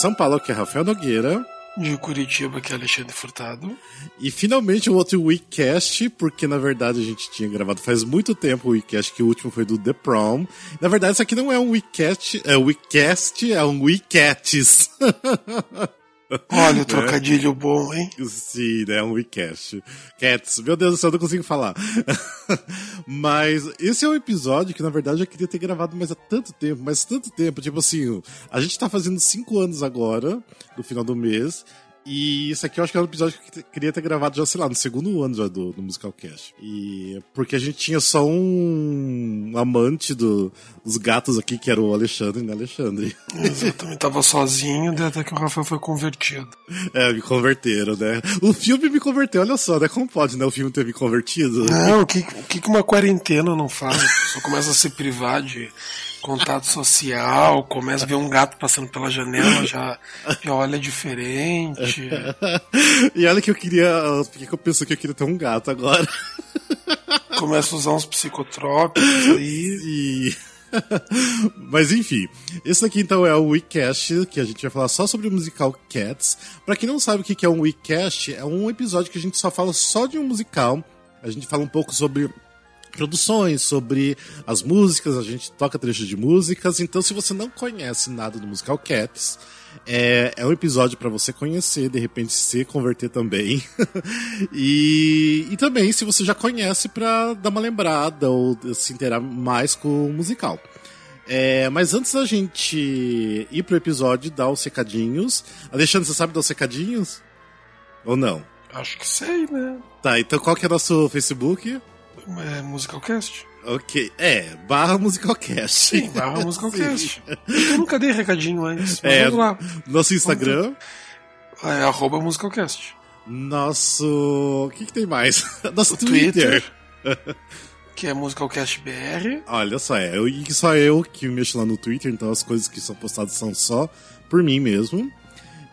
São Paulo, que é Rafael Nogueira. De Curitiba, que é Alexandre Furtado. E finalmente um outro WeCast, porque na verdade a gente tinha gravado faz muito tempo o WeCast, que o último foi do The Prom. Na verdade, isso aqui não é um WeCast, é um WeCast, é um WeCats. Olha o trocadilho é. bom, hein? Sim, né? Um WeCast. Cats. Meu Deus do céu, eu não consigo falar. mas esse é um episódio que, na verdade, eu queria ter gravado mais há tanto tempo, mas tanto tempo. Tipo assim, a gente tá fazendo cinco anos agora, no final do mês. E isso aqui eu acho que era um episódio que eu queria ter gravado já, sei lá, no segundo ano já do, do Musical Cast. E porque a gente tinha só um amante do, dos gatos aqui, que era o Alexandre, né, Alexandre? Exatamente, tava sozinho, até que o Rafael foi convertido. É, me converteram, né? O filme me converteu, olha só, né? Como pode, né? O filme ter me convertido? Não, o que, o que uma quarentena não faz? Só começa a se privar de contato social, começa a ver um gato passando pela janela, já, já olha diferente. e olha que eu queria. Por que eu pensei que eu queria ter um gato agora? Começa a usar uns psicotrópicos aí. E... Mas enfim, esse aqui então é o WeCast, que a gente vai falar só sobre o musical Cats. Para quem não sabe o que é um WeCast, é um episódio que a gente só fala só de um musical. A gente fala um pouco sobre produções, sobre as músicas, a gente toca trechos de músicas. Então, se você não conhece nada do musical Cats, é, é um episódio para você conhecer, de repente se converter também. e, e também, se você já conhece, para dar uma lembrada ou se inteirar mais com o musical. É, mas antes da gente ir pro episódio, dar os secadinhos. Alexandre, você sabe dar os secadinhos? Ou não? Acho que sei, né? Tá, então qual que é o nosso Facebook? É Musicalcast. Ok, é, barra Musicalcast. Sim, barra Musicalcast. Eu nunca dei recadinho antes, é, vamos lá. Nosso Instagram. É arroba Musicalcast. Nosso. O que, que tem mais? Nosso Twitter. Twitter. que é MusicalcastBR. Olha só, é eu, só eu que mexo lá no Twitter, então as coisas que são postadas são só por mim mesmo.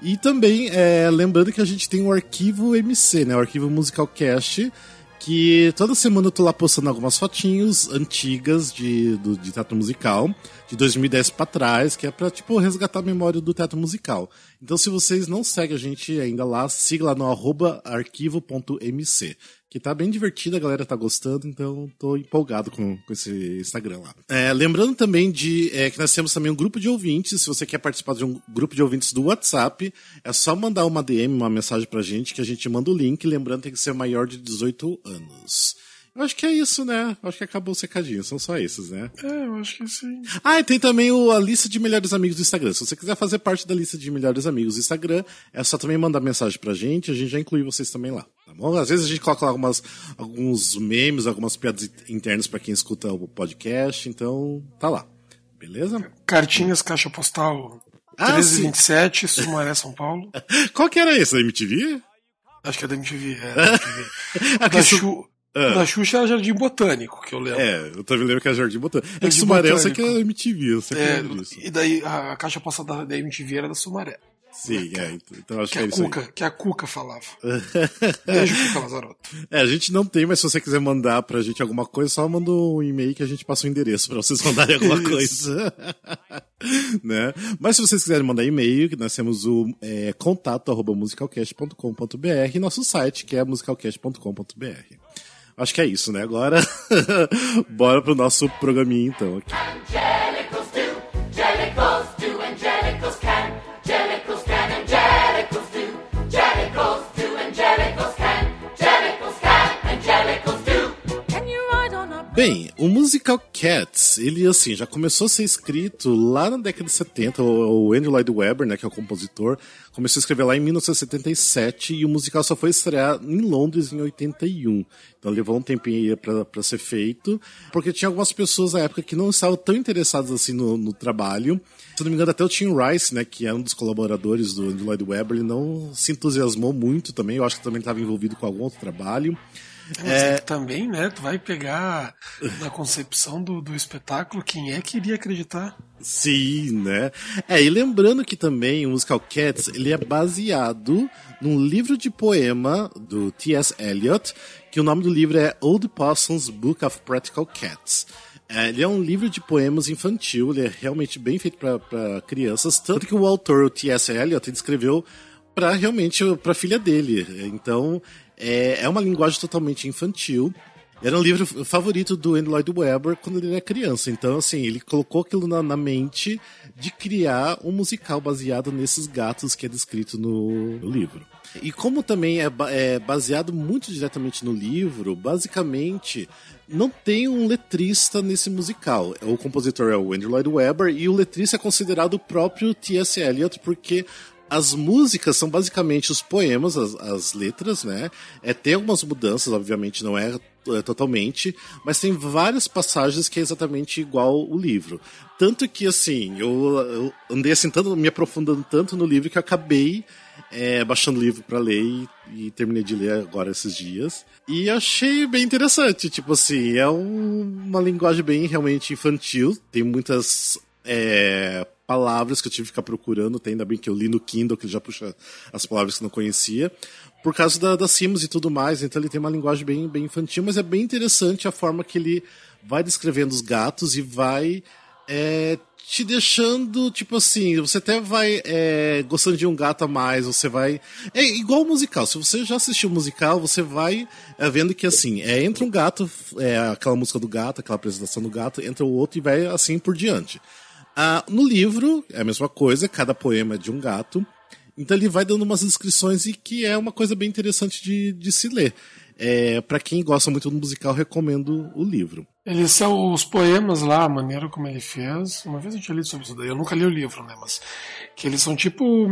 E também, é, lembrando que a gente tem o arquivo MC, né? O arquivo Musicalcast que toda semana eu tô lá postando algumas fotinhos antigas de, do, de teatro musical, de 2010 para trás, que é pra, tipo, resgatar a memória do teatro musical. Então, se vocês não seguem a gente ainda lá, siga lá no arroba arquivo.mc que tá bem divertido, a galera tá gostando, então tô empolgado com, com esse Instagram lá. É, lembrando também de é, que nós temos também um grupo de ouvintes, se você quer participar de um grupo de ouvintes do WhatsApp, é só mandar uma DM, uma mensagem pra gente, que a gente manda o link, lembrando que tem que ser maior de 18 anos. Eu acho que é isso, né? Eu acho que acabou o secadinho. São só esses, né? É, eu acho que sim. Ah, e tem também o, a lista de melhores amigos do Instagram. Se você quiser fazer parte da lista de melhores amigos do Instagram, é só também mandar mensagem pra gente. A gente já inclui vocês também lá. Tá bom? Às vezes a gente coloca algumas, alguns memes, algumas piadas internas para quem escuta o podcast. Então, tá lá. Beleza? Cartinhas, caixa postal ah, 1327, Sumaré, São Paulo. Qual que era esse? Da MTV? Acho que é da MTV. É, da MTV. da, Chu... Ah. Da Xuxa era Jardim Botânico, que eu lembro. É, eu também lembro que era Jardim Botânico. É que Sumaré eu sei que é MTV, eu sei é, disso. E daí a, a caixa passada da MTV era da Sumaré. Sim, é, então, então acho que, que é isso Cuca, aí. Que a Cuca falava. Beijo, Cuca Lazaroto. É, a gente não tem, mas se você quiser mandar pra gente alguma coisa, só manda um e-mail que a gente passa o um endereço pra vocês mandarem alguma coisa. né? Mas se vocês quiserem mandar e-mail, nós temos o é, contato arroba musicalcast.com.br e nosso site, que é musicalcast.com.br. Acho que é isso, né? Agora, bora pro nosso programinha então aqui. Bem, o musical Cats, ele assim, já começou a ser escrito lá na década de 70, o Andrew Lloyd Webber, né, que é o compositor, começou a escrever lá em 1977 e o musical só foi estrear em Londres em 81. Então levou um tempinho para ser feito, porque tinha algumas pessoas na época que não estavam tão interessadas assim no, no trabalho. Se não me engano, até o Tim Rice, né, que é um dos colaboradores do Andrew Lloyd Webber, ele não se entusiasmou muito também. Eu acho que também estava envolvido com algum outro trabalho. É... Também, né? Tu vai pegar na concepção do, do espetáculo quem é que iria acreditar. Sim, né? É, e lembrando que também o musical Cats, ele é baseado num livro de poema do T.S. Eliot, que o nome do livro é Old Possum's Book of Practical Cats. É, ele é um livro de poemas infantil, ele é realmente bem feito para crianças, tanto que o autor, o T.S. Eliot, ele escreveu para realmente para filha dele. Então, é, é uma linguagem totalmente infantil. Era um livro favorito do Andrew Lloyd Webber quando ele era criança. Então, assim, ele colocou aquilo na, na, mente de criar um musical baseado nesses gatos que é descrito no, no livro. E como também é, é, baseado muito diretamente no livro, basicamente não tem um letrista nesse musical. O compositor é o Andrew Lloyd Webber e o letrista é considerado o próprio T.S. Eliot, porque as músicas são basicamente os poemas, as, as letras, né? É, tem algumas mudanças, obviamente, não é, é, totalmente, mas tem várias passagens que é exatamente igual o livro. Tanto que, assim, eu, eu andei assim, tanto, me aprofundando tanto no livro que eu acabei é, baixando o livro para ler e, e, terminei de ler agora esses dias. E achei bem interessante, tipo assim, é um, uma linguagem bem realmente infantil, tem muitas é, palavras que eu tive que ficar procurando, ainda bem que eu li no Kindle, que ele já puxa as palavras que eu não conhecia, por causa da, das Sims e tudo mais, então ele tem uma linguagem bem, bem infantil, mas é bem interessante a forma que ele vai descrevendo os gatos e vai é, te deixando, tipo assim, você até vai é, gostando de um gato a mais, você vai. É igual musical. Se você já assistiu musical, você vai é, vendo que assim, é, entra um gato, é aquela música do gato, aquela apresentação do gato, entra o outro e vai assim por diante. Ah, no livro, é a mesma coisa, cada poema é de um gato. Então ele vai dando umas descrições e que é uma coisa bem interessante de, de se ler. É, para quem gosta muito do musical, recomendo o livro. Eles são os poemas lá, a maneira como ele fez. Uma vez eu tinha lido sobre isso daí, eu nunca li o livro, né? Mas que eles são tipo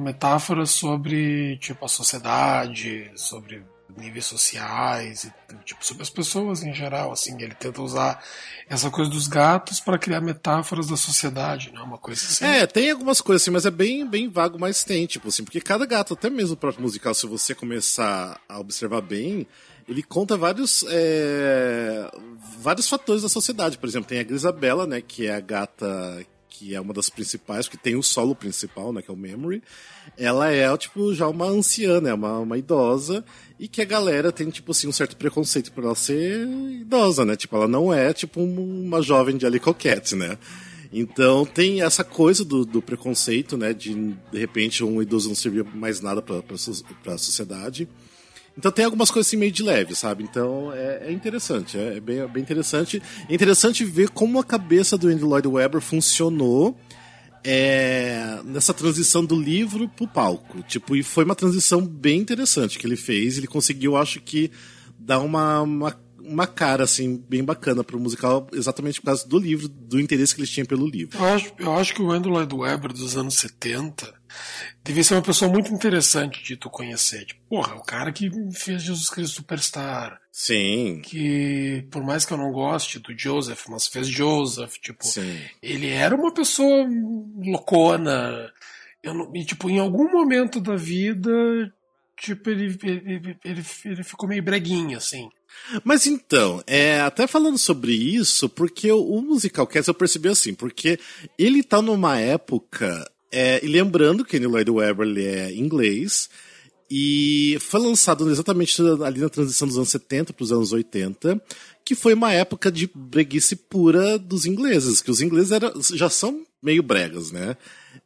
metáforas sobre tipo a sociedade, sobre níveis sociais, e, tipo, sobre as pessoas em geral, assim, ele tenta usar essa coisa dos gatos para criar metáforas da sociedade, né, uma coisa assim. É, tem algumas coisas assim, mas é bem, bem vago, mas tem, tipo assim, porque cada gato, até mesmo o próprio musical, se você começar a observar bem, ele conta vários, é, vários fatores da sociedade, por exemplo, tem a Grisabella, né, que é a gata que é uma das principais, que tem o solo principal, né, que é o Memory, ela é, tipo, já uma anciã, né, uma, uma idosa, e que a galera tem, tipo assim, um certo preconceito por ela ser idosa, né, tipo, ela não é, tipo, uma jovem de ali coquete, né. Então tem essa coisa do, do, preconceito, né, de de repente um idoso não servir mais nada para a sociedade. Então tem algumas coisas assim meio de leve, sabe? Então é, é interessante, é, é bem, é bem interessante. É interessante ver como a cabeça do Andrew Lloyd Webber funcionou é, nessa transição do livro pro palco. Tipo, e foi uma transição bem interessante que ele fez. Ele conseguiu, acho que, dar uma, uma uma cara, assim, bem bacana pro musical, exatamente por causa do livro, do interesse que eles tinham pelo livro. Eu acho, eu acho que o Andrew Lloyd Webber dos anos 70 devia ser uma pessoa muito interessante de tu conhecer. Tipo, porra, o cara que fez Jesus Cristo Superstar. Sim. Que, por mais que eu não goste do Joseph, mas fez Joseph, tipo, Sim. ele era uma pessoa loucona. Não, e, tipo, em algum momento da vida, tipo, ele, ele, ele, ele ficou meio breguinho, assim. Mas então, é, até falando sobre isso, porque o, o Musical Cats eu percebi assim, porque ele tá numa época, é, e lembrando que o Lloyd Webber ele é inglês, e foi lançado exatamente ali na transição dos anos 70 para os anos 80, que foi uma época de breguice pura dos ingleses, que os ingleses era, já são meio bregas, né?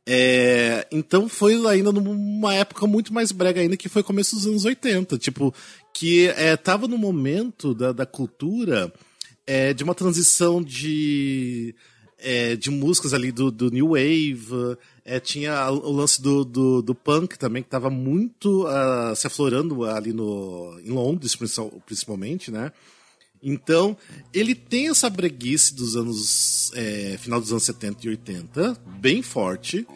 É, então foi ainda numa época muito mais brega ainda, que foi começo dos anos 80. Tipo, que é, tava no momento da, da cultura é, de uma transição de, é, de músicas ali do, do New Wave, é, tinha o lance do, do, do, punk também, que estava muito uh, se aflorando ali no, em Londres, principalmente, né? Então, ele tem essa breguice dos anos. É, final dos anos 70 e 80, bem forte.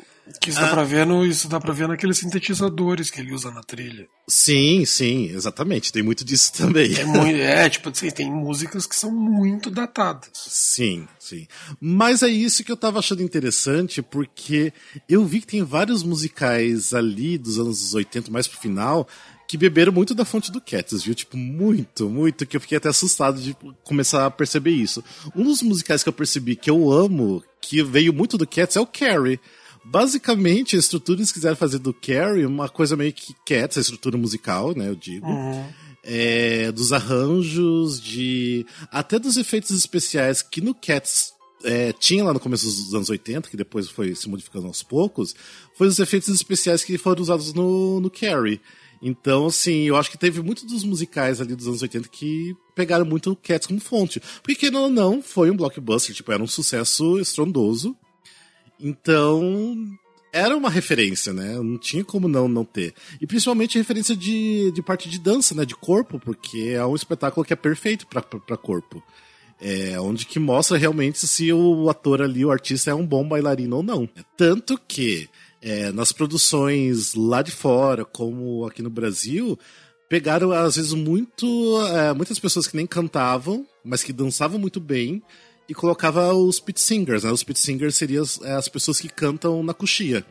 Que isso dá, ah, pra ver no, isso dá pra ver naqueles sintetizadores que ele usa na trilha. Sim, sim, exatamente. Tem muito disso também. É, muito, é tipo assim, tem músicas que são muito datadas. Sim, sim. Mas é isso que eu tava achando interessante, porque eu vi que tem vários musicais ali dos anos 80, mais pro final, que beberam muito da fonte do Cats, viu? Tipo, muito, muito, que eu fiquei até assustado de começar a perceber isso. Um dos musicais que eu percebi que eu amo, que veio muito do Cats, é o Carrie. Basicamente, a estrutura eles quiseram fazer do Carrie uma coisa meio que Cats, a estrutura musical, né, eu digo. Uhum. é, dos arranjos, de até dos efeitos especiais que no Cats é, tinha lá no começo dos anos 80, que depois foi se modificando aos poucos, foi os efeitos especiais que foram usados no, no Carrie. Então, assim, eu acho que teve muitos dos musicais ali dos anos 80 que pegaram muito o Cats como fonte. Porque, não, não, foi um blockbuster, tipo, era um sucesso estrondoso. Então, era uma referência, né? Não tinha como não não ter. E principalmente referência de, de parte de dança, né? De corpo, porque é um espetáculo que é perfeito para corpo. É onde que mostra realmente se o ator ali, o artista, é um bom bailarino ou não. Tanto que é, nas produções lá de fora, como aqui no Brasil, pegaram às vezes muito é, muitas pessoas que nem cantavam, mas que dançavam muito bem e colocava os pit singers, né? Os pit singers seriam as, é, as pessoas que cantam na coxia.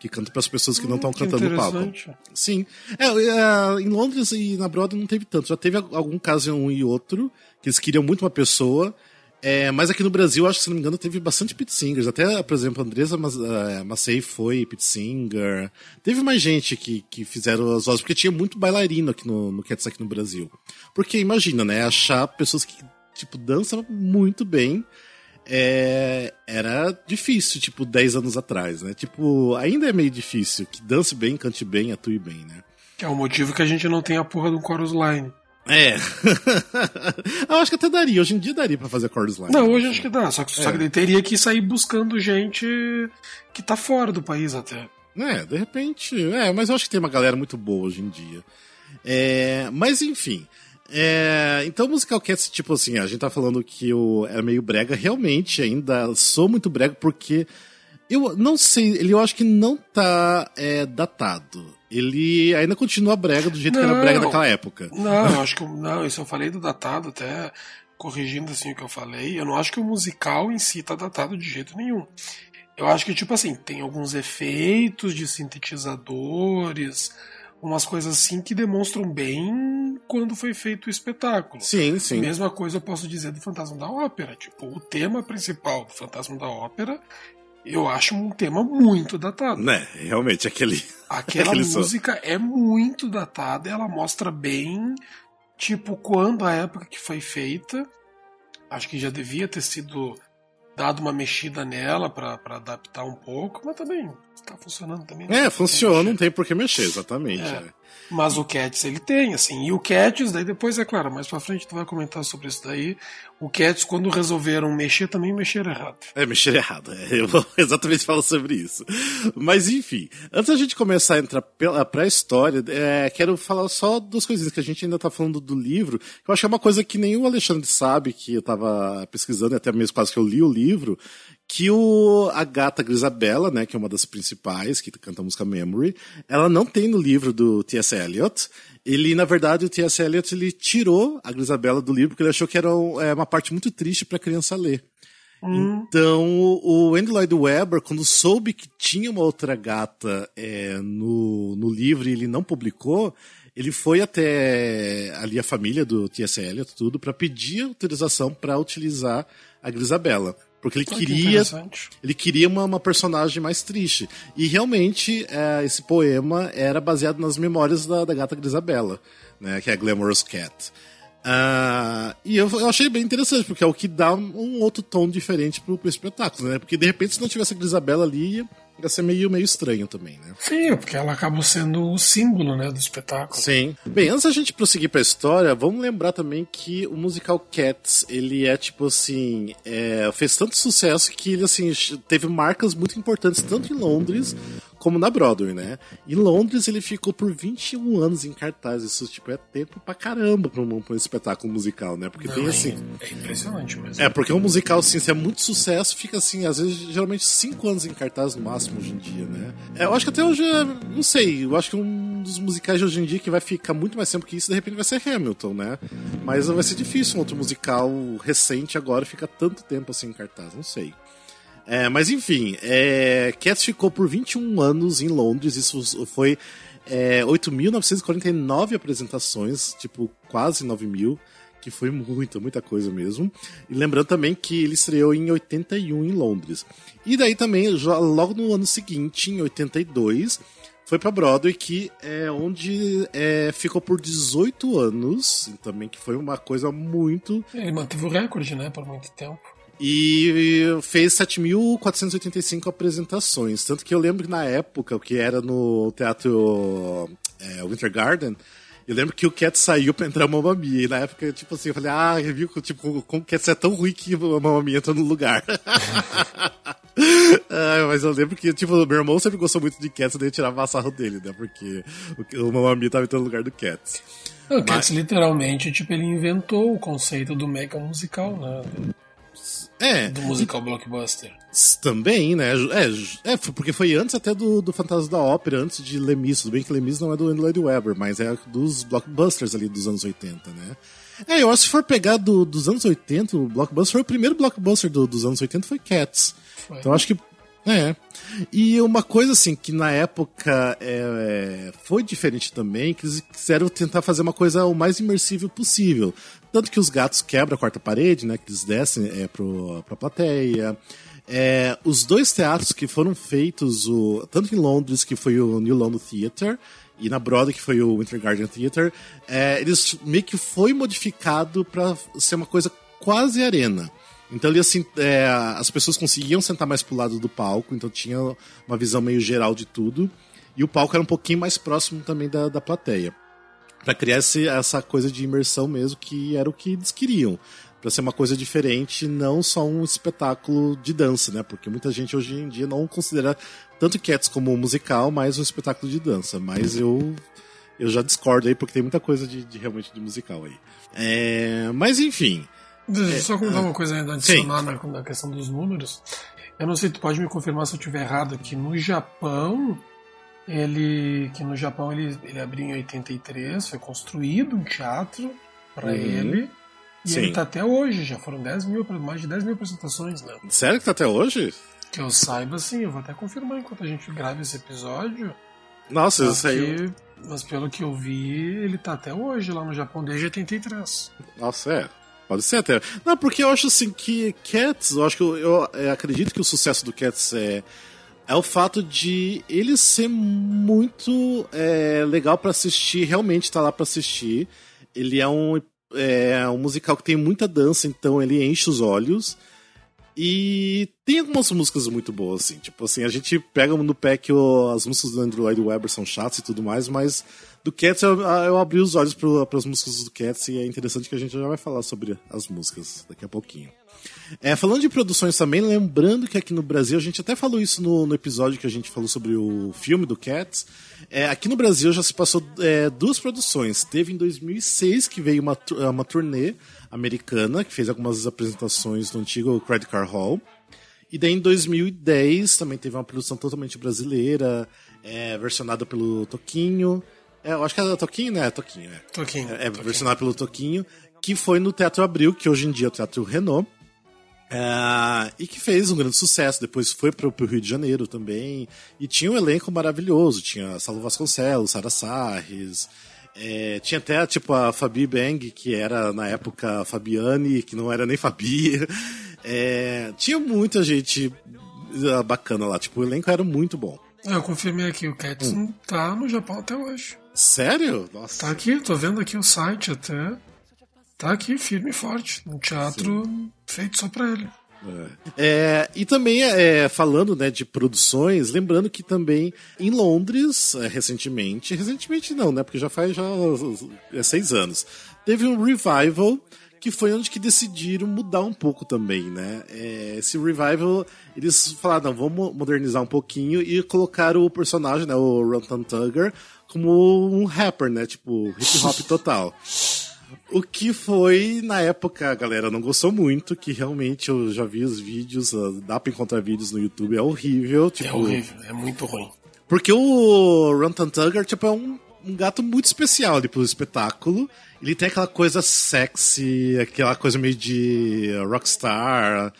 Que cantam para as pessoas que hum, não estão cantando no palco. Sim. É, é, em Londres e na Broadway não teve tanto. Já teve algum caso um e outro, que eles queriam muito uma pessoa. É, mas aqui no Brasil, acho que, se não me engano, teve bastante pit singers. Até, por exemplo, a Andresa é, Macei foi pit singer. Teve mais gente que, que fizeram as vozes, porque tinha muito bailarino aqui no, no Cats aqui no Brasil. Porque imagina, né? Achar pessoas que tipo, dança muito bem. É, era difícil, tipo, 10 anos atrás, né? Tipo, ainda é meio difícil que dance bem, cante bem, atue bem, né? É o motivo que a gente não tem a porra do chorus line. É. eu acho que até daria. Hoje em dia daria para fazer chorus line. Não, hoje acho que dá. Só que, é. só que teria que sair buscando gente que tá fora do país até. É, de repente. É, mas eu acho que tem uma galera muito boa hoje em dia. É, mas enfim. É, então, Musical Cats, tipo assim, a gente tá falando que o, é meio brega, realmente ainda sou muito brega, porque eu não sei, ele eu acho que não tá é, datado. Ele ainda continua brega do jeito não, que era brega naquela época. Não, eu acho que não, isso eu falei do datado, até corrigindo assim o que eu falei, eu não acho que o musical em si tá datado de jeito nenhum. Eu acho que, tipo assim, tem alguns efeitos de sintetizadores, umas coisas assim que demonstram bem quando foi feito o espetáculo. Sim, sim. Mesma coisa eu posso dizer do Fantasma da Ópera. Tipo, o tema principal do Fantasma da Ópera eu acho um tema muito datado. Né, realmente, aquele. Aquela aquele música som. é muito datada, ela mostra bem, tipo, quando a época que foi feita. Acho que já devia ter sido dado uma mexida nela para adaptar um pouco, mas também tá funcionando também. É, funciona, não tem por que mexer, exatamente. É. É. Mas o Cats ele tem, assim. E o Cats, daí depois, é claro, mais pra frente tu vai comentar sobre isso daí. O Cats, quando resolveram mexer, também mexeram errado. É, mexer errado. É, eu vou exatamente falar sobre isso. Mas enfim, antes da gente começar a entrar pra história, é, quero falar só duas coisinhas que a gente ainda tá falando do livro, que eu acho que é uma coisa que nem o Alexandre sabe, que eu tava pesquisando, até mesmo quase que eu li o livro, que o, a gata Grisabella, né, que é uma das principais, que canta a música Memory, ela não tem no livro do T.S. Eliot. Ele, na verdade, o T.S. Eliot ele tirou a Grisabella do livro porque ele achou que era é, uma parte muito triste para a criança ler. Hum. Então, o Andy Lloyd Webber, quando soube que tinha uma outra gata é, no, no livro e ele não publicou, ele foi até ali a família do T.S. Eliot, tudo, para pedir autorização para utilizar a Grisabella. Porque ele queria. Ele queria uma, uma, personagem mais triste. E realmente, é, esse poema era baseado nas memórias da, da gata Grisabella, né? Que é a Glamorous Cat. Uh, e eu, eu, achei bem interessante, porque é o que dá um outro tom diferente pro, pro espetáculo, né? Porque de repente, se não tivesse a Grisabella ali, ia ser meio, meio estranho também, né? Sim, porque ela acabou sendo o símbolo, né, do espetáculo. Sim. Bem, antes da gente prosseguir pra história, vamos lembrar também que o musical Cats, ele é tipo assim, é, fez tanto sucesso que ele, assim, teve marcas muito importantes, tanto em Londres como na Broadway, né? Em Londres ele ficou por 21 anos em cartaz. Isso, tipo, é tempo pra caramba pra um, pra um espetáculo musical, né? Porque Não, tem assim. É impressionante mesmo. É, porque um musical, assim, se é muito sucesso, fica assim, às vezes, geralmente 5 anos em cartaz no máximo hoje em dia, né? É, eu acho que até hoje, não sei, eu acho que um dos musicais de hoje em dia que vai ficar muito mais tempo que isso, de repente vai ser Hamilton, né? Mas vai ser difícil um outro musical recente agora ficar tanto tempo assim em cartaz, não sei. É, mas enfim, é, Cats ficou por 21 anos em Londres, isso foi é, 8.949 apresentações, tipo quase 9 mil, que foi muita, muita coisa mesmo. E lembrando também que ele estreou em 81 em Londres. E daí também, logo no ano seguinte, em 82, foi pra Broadway, que é onde é, ficou por 18 anos, também que foi uma coisa muito... Ele manteve o recorde, né, por muito tempo. E fez 7.485 apresentações. Tanto que eu lembro que na época, o que era no teatro é, Winter Garden, eu lembro que o Cat saiu pra entrar Mamma Mia. E na época, tipo assim, eu falei, ah, viu tipo, como o Cat é tão ruim que a Mamma Mia entrou no lugar. ah, mas eu lembro que, tipo, meu irmão sempre gostou muito de Cats, daí eu tirava a sarro dele, né? Porque o, o Mamma Mia tava entrando no lugar do Cats. O Cats, mas... literalmente, tipo, ele inventou o conceito do mega musical, né? É. Do musical blockbuster. Também, né? É, é, porque foi antes até do, do Fantasma da Ópera, antes de Lemis. Tudo bem que Lemis não é do Andrew Lloyd Webber, mas é dos blockbusters ali dos anos 80, né? É, eu acho que se for pegar do, dos anos 80, o blockbuster foi o primeiro blockbuster do, dos anos 80 foi Cats. Foi. Então acho que é. E uma coisa assim que na época é, foi diferente também, que eles quiseram tentar fazer uma coisa o mais imersível possível. Tanto que os gatos quebram a quarta parede, né? Que eles descem é, pro, pra plateia. É, os dois teatros que foram feitos, o, tanto em Londres, que foi o New London Theatre, e na Broadway, que foi o Winter Garden Theatre, é, eles meio que foi modificado para ser uma coisa quase arena. Então ele assim, é, as pessoas conseguiam sentar mais pro lado do palco, então tinha uma visão meio geral de tudo. E o palco era um pouquinho mais próximo também da, da plateia. para criar esse, essa coisa de imersão mesmo, que era o que eles queriam. para ser uma coisa diferente, não só um espetáculo de dança, né? Porque muita gente hoje em dia não considera tanto Cats como um musical, mas um espetáculo de dança. Mas eu eu já discordo aí, porque tem muita coisa de, de realmente de musical aí. É, mas enfim. Deixa eu só contar uma coisa ainda adicionar na, na, questão dos números. Eu não sei, tu pode me confirmar se eu estiver errado aqui. No Japão, ele. Que no Japão ele, ele abriu em 83, foi construído um teatro para uhum. ele. E Sim. ele tá até hoje, já foram 10 mil, mais de 10 mil apresentações, né? Sério que tá até hoje? Que eu saiba, sim, eu vou até confirmar enquanto a gente grava esse episódio. Nossa, isso aí. Mas pelo que eu vi, ele tá até hoje lá no Japão, desde 83. Nossa, é. Pode ser até. Não, porque eu acho assim que Cats, eu acho que eu, eu, eu acredito que o sucesso do Cats é é o fato de ele ser muito é, legal para assistir, realmente tá lá para assistir. Ele é um, é um musical que tem muita dança, então ele enche os olhos. E tem algumas músicas muito boas, assim. Tipo assim, a gente pega no pé que as músicas do Andrew Lloyd Webber são chatas e tudo mais, mas do Cats, eu, eu abri os olhos para as músicas do Cats e é interessante que a gente já vai falar sobre as músicas daqui a pouquinho. É, falando de produções também, lembrando que aqui no Brasil, a gente até falou isso no, no episódio que a gente falou sobre o filme do Cats. É, aqui no Brasil já se passou é, duas produções. Teve em 2006 que veio uma, uma turnê americana, que fez algumas apresentações no antigo Credit Card Hall. E daí em 2010 também teve uma produção totalmente brasileira, é, versionada pelo Toquinho. É, eu acho que era Toquinho, né? Toquinho, é. Toquinho. É, é versionado pelo Toquinho, que foi no Teatro Abril, que hoje em dia é o Teatro Renault. É, e que fez um grande sucesso. Depois foi para o Rio de Janeiro também. E tinha um elenco maravilhoso. Tinha Salo Vasconcelos, Sara Sarres. É, tinha até, tipo, a Fabi Bang, que era na época Fabiane, que não era nem Fabi. É, tinha muita gente ah, bacana lá. Tipo, o elenco era muito bom. Eu confirmei aqui, o Cats hum. tá no Japão até hoje. Sério? Nossa. Tá aqui, tô vendo aqui o site até. Tá aqui, firme e forte. Um teatro Sim. feito só pra ele. É. É, e também, é, falando né, de produções, lembrando que também em Londres, é, recentemente, recentemente não, né? Porque já faz já é, seis anos, teve um revival que foi onde que decidiram mudar um pouco também, né? É, esse revival, eles falaram, vamos modernizar um pouquinho e colocar o personagem, né, o Rantan Tugger, como um rapper, né? Tipo, hip hop total. O que foi, na época, a galera não gostou muito, que realmente eu já vi os vídeos, ah, dá pra encontrar vídeos no YouTube, é horrível. É tipo, é horrível, é muito ruim. Porque o Rantan Tugger, tipo, é um, um gato muito especial ali pro espetáculo. Ele tem aquela coisa sexy, aquela coisa meio de rockstar.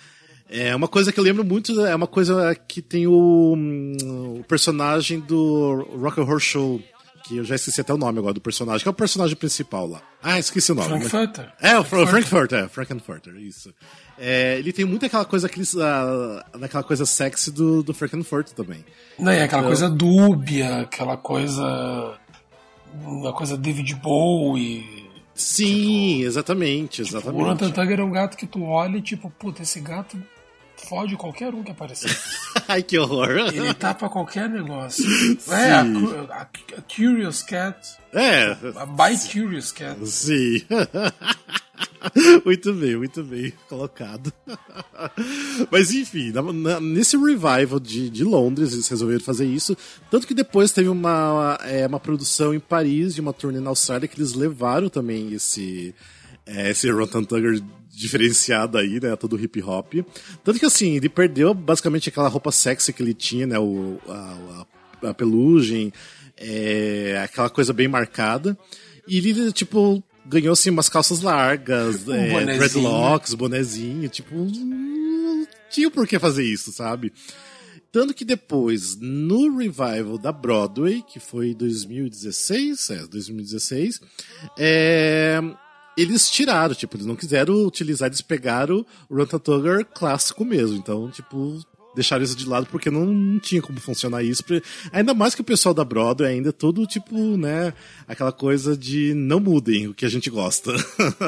É uma coisa que eu lembro muito, é uma coisa que tem o, hum, o personagem do Rock and Roll Show, que eu já esqueci até o nome agora do personagem, que é o personagem principal lá. Ah, esqueci o nome. Frankfurter. É, o Frankfurter, é, Frankfurter, isso. É, ele tem muito aquela coisa, aqueles, uh, coisa sexy do, do Frankfurter também. Não, é aquela então... coisa dúbia, aquela coisa. Uma coisa David Bowie. Sim, tipo, exatamente, exatamente. Tipo, o Nathan Tugger é um gato que tu olha e tipo, puta, esse gato fode qualquer um que aparecer. Ai, que horror. Ele tapa qualquer negócio. Sim. É, a, a, a, Curious Cat. É. A By Curious Cat. Sim. muito bem, muito bem colocado. Mas enfim, na, na, nesse revival de, de Londres, eles resolveram fazer isso. Tanto que depois teve uma, é, uma produção em Paris e uma turnê na Austrália que eles levaram também esse, é, esse Rotan Tugger diferenciado aí, né? Todo hip hop. Tanto que assim, ele perdeu basicamente aquela roupa sexy que ele tinha, né? O, a, a, a pelugem, é, aquela coisa bem marcada. E ele, tipo, ganhou assim umas calças largas, um é, dreadlocks, bonezinho, tipo. Não tinha por que fazer isso, sabe? Tanto que depois, no revival da Broadway, que foi 2016, é, 2016, é, eles tiraram, tipo, eles não quiseram utilizar, eles pegaram o Rantatugger clássico mesmo. Então, tipo, deixaram isso de lado porque não, tinha como funcionar isso. Ainda mais que o pessoal da Broadway ainda é todo tipo, né, aquela coisa de não mudem o que a gente gosta.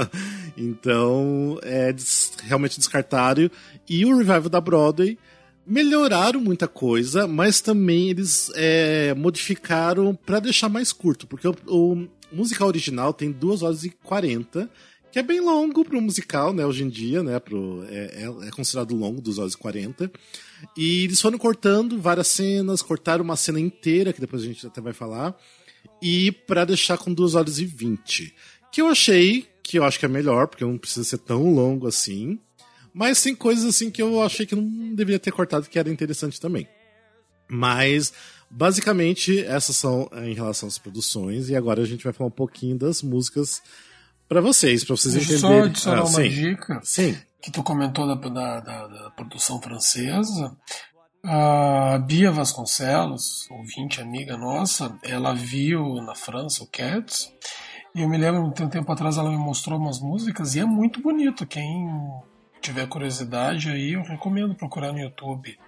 então, é, realmente descartaram. E o revival da Broadway melhoraram muita coisa, mas também eles é, modificaram para deixar mais curto, porque o, o, musical original tem 2 horas e 40, que é bem longo para um musical, né, hoje em dia, né, pro, é, é, é, considerado longo, 2 horas e 40. E eles foram cortando várias cenas, cortaram uma cena inteira, que depois a gente até vai falar, e para deixar com 2 horas e 20. Que eu achei, que eu acho que é melhor, porque não precisa ser tão longo assim. Mas tem coisas assim que eu achei que não deveria ter cortado, que era interessante também. Mas Basicamente, essas são eh, em relação às produções, e agora a gente vai falar um pouquinho das músicas para vocês, para vocês Deixa entenderem. Só adicionar ah, uma sim. dica sim. que tu comentou da, da, da, da produção francesa. A Bia Vasconcelos, ouvinte amiga nossa, ela viu na França o Cats, e eu me lembro, um tempo atrás, ela me mostrou umas músicas, e é muito bonito. Quem tiver curiosidade aí, eu recomendo procurar no YouTube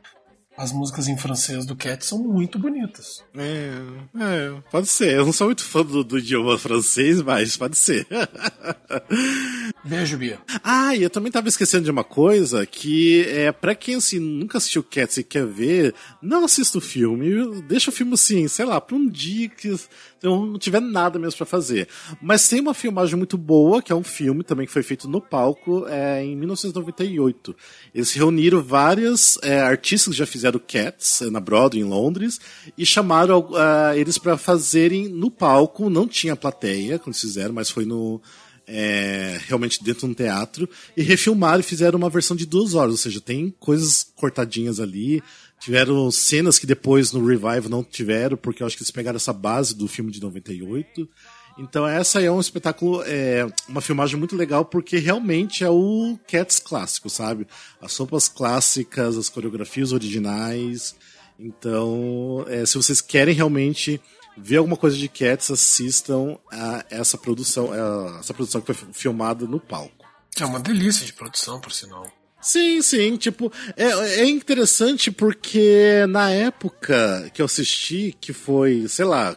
as músicas em francês do Cat são muito bonitas. É, é, pode ser. Eu não sou muito fã do, do idioma francês, mas pode ser. Beijo, Bia. Ah, e eu também tava esquecendo de uma coisa, que é para quem assim, nunca assistiu Cats e quer ver, não assista o filme, deixa o filme assim, sei lá, pra um dia que eu não tiver nada mesmo para fazer. Mas tem uma filmagem muito boa, que é um filme também que foi feito no palco é, em 1998. Eles reuniram várias é, artistas que já fizeram Cats é, na Broadway, em Londres, e chamaram uh, eles para fazerem no palco, não tinha plateia quando fizeram, mas foi no é, realmente dentro de um teatro, e refilmaram e fizeram uma versão de duas horas, ou seja, tem coisas cortadinhas ali, tiveram cenas que depois no Revive não tiveram, porque eu acho que eles pegaram essa base do filme de 98. Então essa é um espetáculo, é uma filmagem muito legal porque realmente é o Cats clássico, sabe? As roupas clássicas, as coreografias originais. Então, é, se vocês querem realmente ver alguma coisa de Cats, assistam a essa produção, a essa produção que foi filmada no palco. É uma delícia de produção, por sinal. Sim, sim, tipo, é, é interessante porque na época que eu assisti, que foi, sei lá,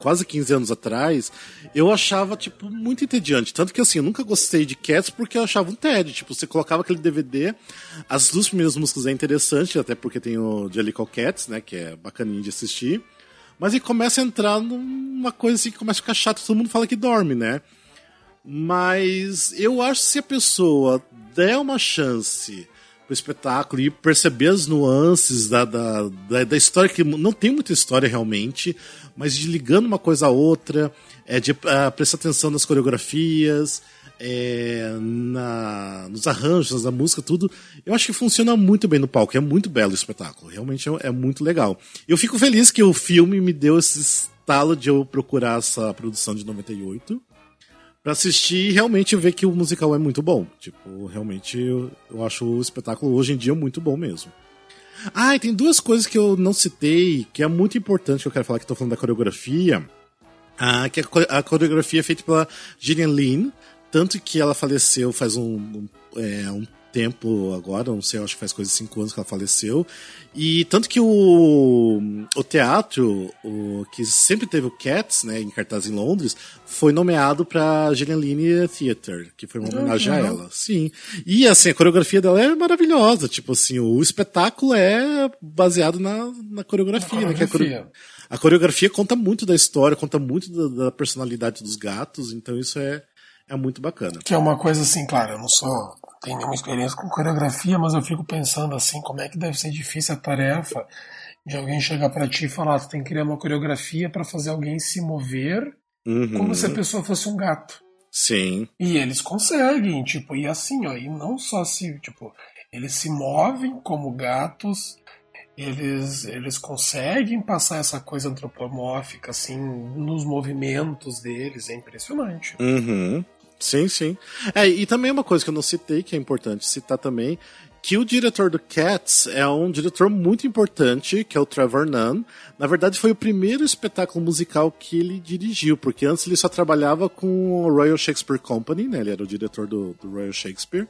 quase 15 anos atrás, eu achava, tipo, muito entediante. Tanto que, assim, eu nunca gostei de Cats porque eu achava um TED. Tipo, você colocava aquele DVD, as duas primeiras músicas é interessante, até porque tem o Jellicle Cats, né, que é bacaninho de assistir. Mas ele começa a entrar numa coisa assim que começa a ficar chato, todo mundo fala que dorme, né? Mas eu acho que se a pessoa der uma chance pro espetáculo e perceber as nuances da, da, da, da, história, que não tem muita história realmente, mas de ligando uma coisa a outra, é, de uh, prestar atenção nas coreografias, é, na, nos arranjos, na música, tudo. Eu acho que funciona muito bem no palco. É muito belo o espetáculo. Realmente é, é muito legal. Eu fico feliz que o filme me deu esse estalo de eu procurar essa produção de 98 para assistir e realmente ver que o musical é muito bom. Tipo, realmente eu, eu acho o espetáculo hoje em dia muito bom mesmo. Ah, e tem duas coisas que eu não citei, que é muito importante que eu quero falar que estou falando da coreografia Ah, que a, coreografia é feita pela Gillian Lynn, tanto que ela faleceu faz um, um, é, um tempo agora, não sei, acho que faz coisa de cinco anos que ela faleceu. E tanto que o, o teatro, o, que sempre teve o Cats, né, em cartaz em Londres, foi nomeado para Gillian Theatre, que foi uma homenagem uhum. a ela. Sim. E assim, a coreografia dela é maravilhosa. Tipo assim, o espetáculo é baseado na, na coreografia, né? Que a, core... a, coreografia conta muito da história, conta muito da, da personalidade dos gatos, então isso é, é muito bacana. Que é uma coisa assim, claro, eu não sou tenho nenhuma experiência com coreografia, mas eu fico pensando assim, como é que deve ser difícil a tarefa de alguém chegar para ti e falar, tu tem que criar uma coreografia para fazer alguém se mover uhum. como se a pessoa fosse um gato. Sim. E eles conseguem, tipo, e assim, ó, e não só se, tipo, eles se movem como gatos, eles, eles conseguem passar essa coisa antropomórfica, assim, nos movimentos deles, é impressionante. Uhum. Sim, sim. É, e também uma coisa que eu não citei, que é importante citar também, que o diretor do Cats é um diretor muito importante, que é o Trevor Nunn. Na verdade, foi o primeiro espetáculo musical que ele dirigiu, porque antes ele só trabalhava com o Royal Shakespeare Company, né? Ele era o diretor do, do Royal Shakespeare,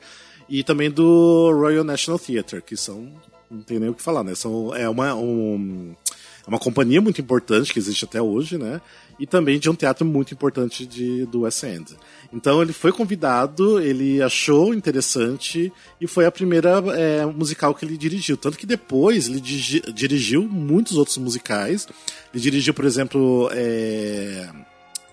e também do Royal National Theatre, que são. Não tem nem o que falar, né? São, é uma, um, é uma companhia muito importante que existe até hoje, né? E também de um teatro muito importante de, do West End. Então ele foi convidado, ele achou interessante e foi a primeira é, musical que ele dirigiu. Tanto que depois ele dirigiu muitos outros musicais. Ele dirigiu, por exemplo, é,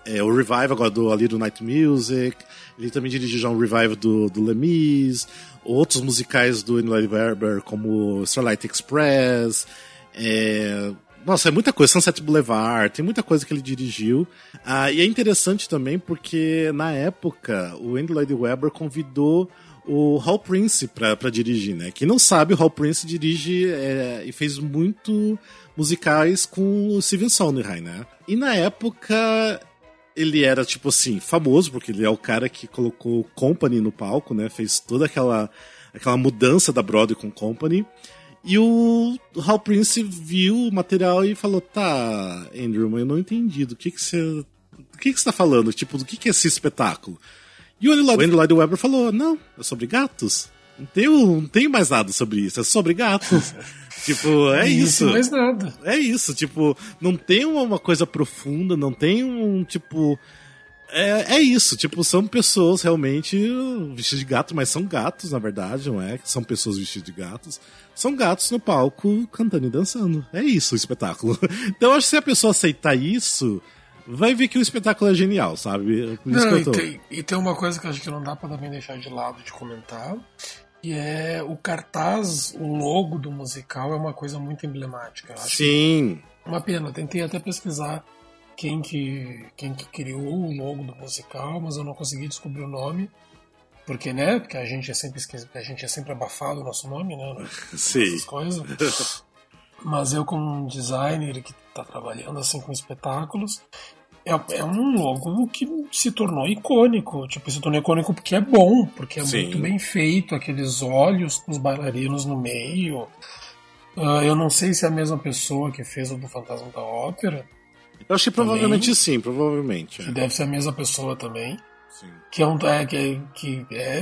é, o Revive agora do A Little Night Music. Ele também dirigiu já um Revive do, do Lemis. Outros musicais do Eli Weber, como Starlight Express. É, nossa, é muita coisa. Sunset Boulevard, tem muita coisa que ele dirigiu. Ah, e é interessante também porque, na época, o Andy Lloyd Webber convidou o Hal Prince para dirigir, né? Quem não sabe, o Hal Prince dirige é, e fez muito musicais com o Steven Sondheim, né? E na época ele era, tipo assim, famoso, porque ele é o cara que colocou Company no palco, né? Fez toda aquela, aquela mudança da Broadway com Company. E o Hal Prince viu o material e falou: Tá, Andrew, mas eu não entendi do que, que você. Do que, que você tá falando? Tipo, do que, que é esse espetáculo? E o Andrew Lloyd Webber falou: Não, é sobre gatos. Não tenho, não tenho mais nada sobre isso, é sobre gatos. tipo, é isso. Não mais nada. É isso, tipo, não tem uma coisa profunda, não tem um, tipo. É, é isso, tipo, são pessoas realmente vestidas de gato, mas são gatos, na verdade, não é? São pessoas vestidas de gatos. São gatos no palco cantando e dançando. É isso o espetáculo. Então, acho que se a pessoa aceitar isso, vai ver que o espetáculo é genial, sabe? Não, e, tem, e, tem, uma coisa que acho que não dá para também deixar de lado de comentar, que é o cartaz, o logo do musical é uma coisa muito emblemática. Sim. uma pena, tentei até pesquisar quem que, quem que criou o logo do musical, mas eu não consegui descobrir o nome. Porque, né? Porque a gente é sempre a gente é sempre abafado o nosso nome, né? Sim. coisas. Mas eu, como um designer que está trabalhando assim com espetáculos, é, é, um logo que se tornou icônico. Tipo, se tornou icônico porque é bom, porque é Sim. muito bem feito, aqueles olhos com os bailarinos no meio. Uh, eu não sei se é a mesma pessoa que fez o do Fantasma da Ópera, eu acho que provavelmente também, sim, provavelmente. Que é. deve ser a mesma pessoa também. Sim. Que é, um, é, que, que é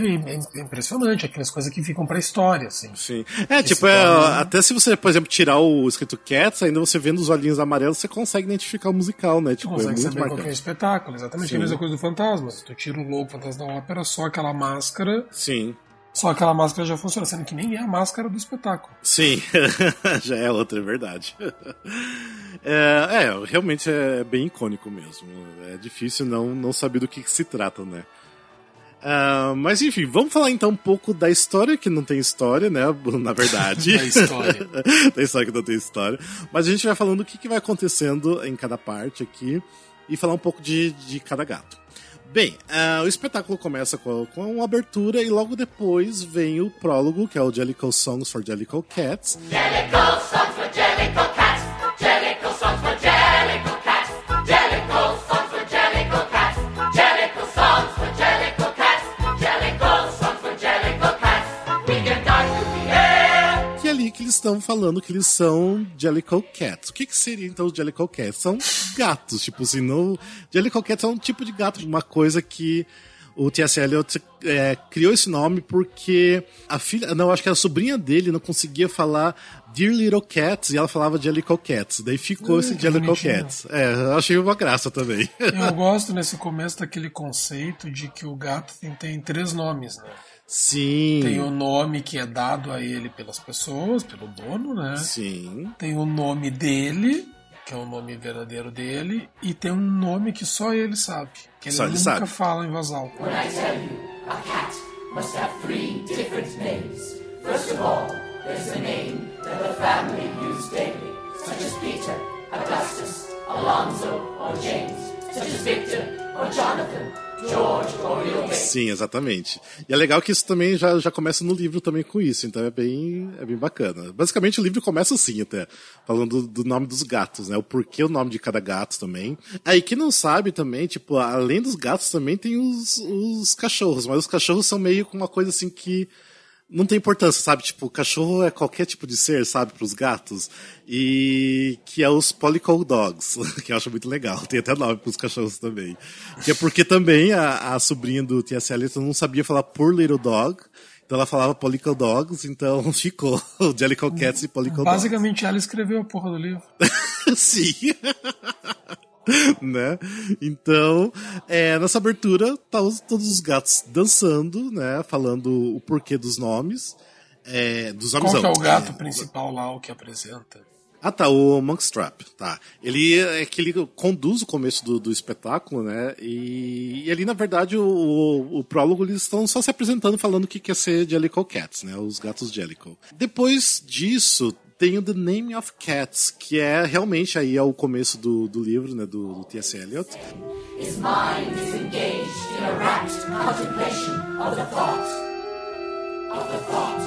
impressionante, aquelas coisas que ficam pra história, assim. Sim. É, tipo, é, até se você, por exemplo, tirar o escrito Cats, ainda você vendo os olhinhos amarelos, você consegue identificar o musical, né? Tipo, consegue é saber qual é o espetáculo, exatamente Sim. a mesma coisa do Fantasma. Se tu tira o logo Fantasma da Ópera, só aquela máscara. Sim. Só aquela máscara já funciona, sendo que nem é a máscara do espetáculo. Sim, já é outra, é verdade. É, é, realmente é bem icônico mesmo. É difícil não, não saber do que, que se trata, né? Uh, mas enfim, vamos falar então um pouco da história que não tem história, né? Na verdade. da história. da história que não tem história. Mas a gente vai falando o que, que vai acontecendo em cada parte aqui e falar um pouco de, de cada gato. Bem, uh, o espetáculo começa com, com uma abertura e logo depois vem o prólogo, que é o Jellicle Songs for Jellicle Cats. Jellicle Songs eles estão falando que eles são Jellicle Cats. O que, que seria então os Jellicle Cats? São gatos, tipo assim, não... Jellicle Cats é um tipo de gato, uma coisa que o T.S. Eliot é, criou esse nome porque a filha, não, acho que a sobrinha dele não conseguia falar Dear Little Cats e ela falava Jellicle Cats. Daí ficou esse Jellicle Cats. É, eu achei uma graça também. Eu gosto nesse começo daquele conceito de que o gato tem, tem três nomes, né? Sim. Tem o nome que é dado a ele pelas pessoas, pelo dono, né? Sim. Tem o nome dele, que é o nome verdadeiro dele, e tem um nome que só ele sabe, que ele só nunca sabe. fala em voz alta. When I tell you, a cat must have three different names. First of all, there's the name that the family use daily, such as Peter, Augustus, Alonso, or James, such as Victor or Jonathan. Sim, exatamente. E é legal que isso também já, já começa no livro também com isso, então é bem, é bem bacana. Basicamente o livro começa assim até, falando do, do nome dos gatos, né? O porquê o nome de cada gato também. Aí quem não sabe também, tipo, além dos gatos também tem os, os cachorros, mas os cachorros são meio com uma coisa assim que não tem importância, sabe? Tipo, cachorro é qualquer tipo de ser, sabe? Para os gatos. E que é os Polycol Dogs, que eu acho muito legal. Tem até nome para os cachorros também. Que é porque também a, a sobrinha do T.S. Eliot não sabia falar por Little Dog. Então ela falava Polycle Dogs, então ficou Jellicle Cats e Polycle Dogs. Basicamente ela escreveu a porra do livro. Sim. né? Então, é, nessa abertura, tá os, todos os gatos dançando, né? Falando o porquê dos nomes. É, dos nomes Qual que é o gato é, principal lá, o que apresenta? Ah, tá, o Monkstrap, tá. Ele é que ele conduz o começo do, do espetáculo, né? E, e ali, na verdade, o, o, o, prólogo eles estão só se apresentando, falando o que quer ser Jellicle Cats, né? Os gatos Jellicle. Depois disso, tem o The Name of Cats, que é realmente aí é o começo do, do livro, né, do, do T.S. Eliot. His mind is engaged in a rapt contemplation of the thought, of the thought,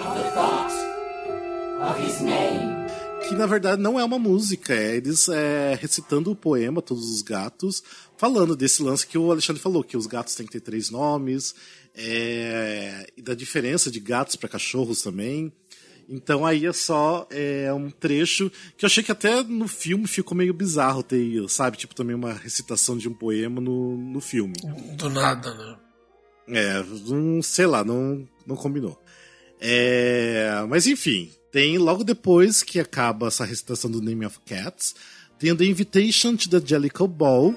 of the thought, of his name. Que na verdade não é uma música, é eles é, recitando o poema, todos os gatos, falando desse lance que o Alexandre falou, que os gatos têm que ter três nomes, é, e da diferença de gatos para cachorros também. Então aí é só é, um trecho que eu achei que até no filme ficou meio bizarro ter, sabe? Tipo, também uma recitação de um poema no, no filme. Do nada, né? É, um, sei lá, não, não combinou. É, mas enfim, tem logo depois que acaba essa recitação do Name of Cats, tem The Invitation to the Jellicle Ball.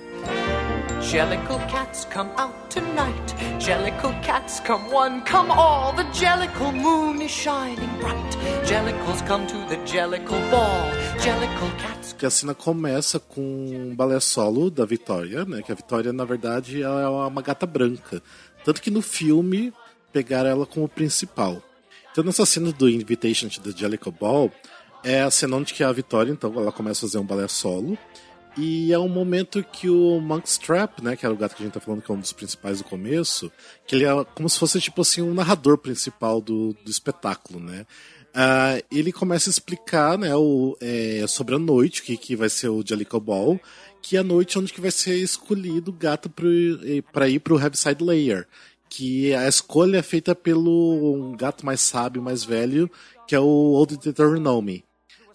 Jellicle cats come out tonight. Jellicle cats come one, come all. The Jellicle moon is shining bright. Jellicles come to the Jellicle ball. Jellicle cats. Que a cena começa com um balé solo da Vitória, né? Que a Vitória, na verdade, ela é uma gata branca. Tanto que no filme pegaram ela como principal. Então nessa cena do Invitation to the Jellicle Ball, é a cena onde que a Vitória, então, ela começa a fazer um balé solo. E é um momento que o Monkstrap, né, que era o gato que a gente tá falando que é um dos principais do começo, que ele é como se fosse tipo assim um narrador principal do, do espetáculo, né? Uh, ele começa a explicar, né, o, é, sobre a noite que, que vai ser o Jellicle Ball, que é a noite onde que vai ser escolhido o gato para ir para o Heaviside Layer, que a escolha é feita pelo um gato mais sábio, mais velho, que é o Old Deuteronomy.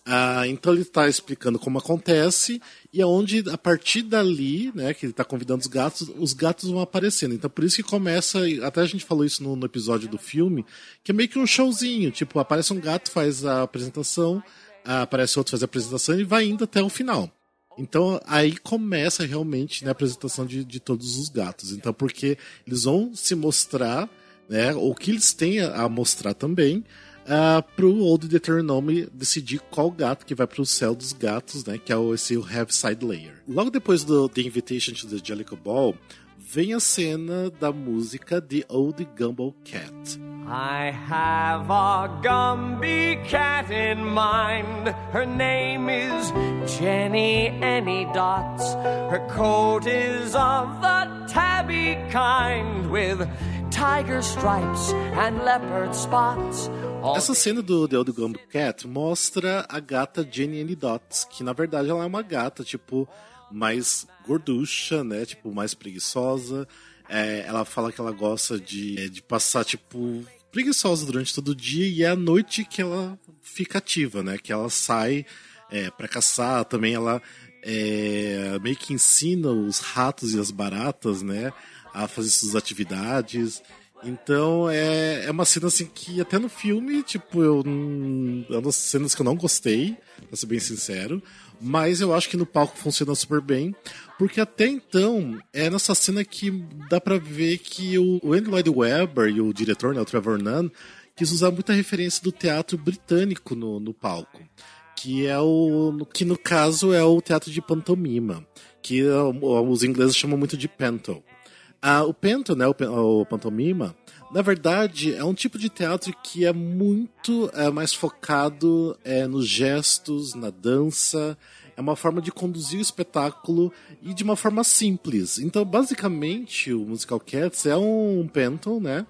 Ah, então ele está explicando como acontece e aonde a partir dali, né, que ele está convidando os gatos, os gatos vão aparecendo. Então por isso que começa, até a gente falou isso no, no, episódio do filme, que é meio que um showzinho, tipo aparece um gato faz a apresentação, ah, aparece outro faz a apresentação e vai indo até o final. Então aí começa realmente né, a apresentação de, de todos os gatos. Então porque eles vão se mostrar, né, o que eles têm a mostrar também uh, pro Old Deuteronomy decidir qual gato que vai pro céu dos gatos, né? Que é esse Heaviside Layer. Logo depois do The Invitation to the Jellicle Ball, vem a cena da música The Old Gumball Cat. I have a Gumby cat in mind. Her name is Jenny Any Dots. Her coat is of the tabby kind with tiger stripes and leopard spots. Essa cena do The Old Cat mostra a gata Jenny N. Dots, que na verdade ela é uma gata, tipo, mais gorducha, né? Tipo, mais preguiçosa. É, ela fala que ela gosta de, de passar, tipo, preguiçosa durante todo o dia e é à noite que ela fica ativa, né? Que ela sai é, para caçar, também ela é, meio que ensina os ratos e as baratas, né? A fazer suas atividades. Então é, é uma cena assim que até no filme, tipo, eu. É uma das cenas que eu não gostei, pra ser bem sincero. Mas eu acho que no palco funciona super bem. Porque até então, é nessa cena que dá pra ver que o, Andy Lloyd Webber e o diretor, né, o Trevor Nunn, quis usar muita referência do teatro britânico no, no palco. Que é o. que no caso é o teatro de pantomima. Que os ingleses chamam muito de panto. Ah, o pento, né, o, o pantomima, na verdade, é um tipo de teatro que é muito é, mais focado é, nos gestos, na dança. É uma forma de conduzir o espetáculo e de uma forma simples. Então, basicamente, o Musical Cats é um penton, né?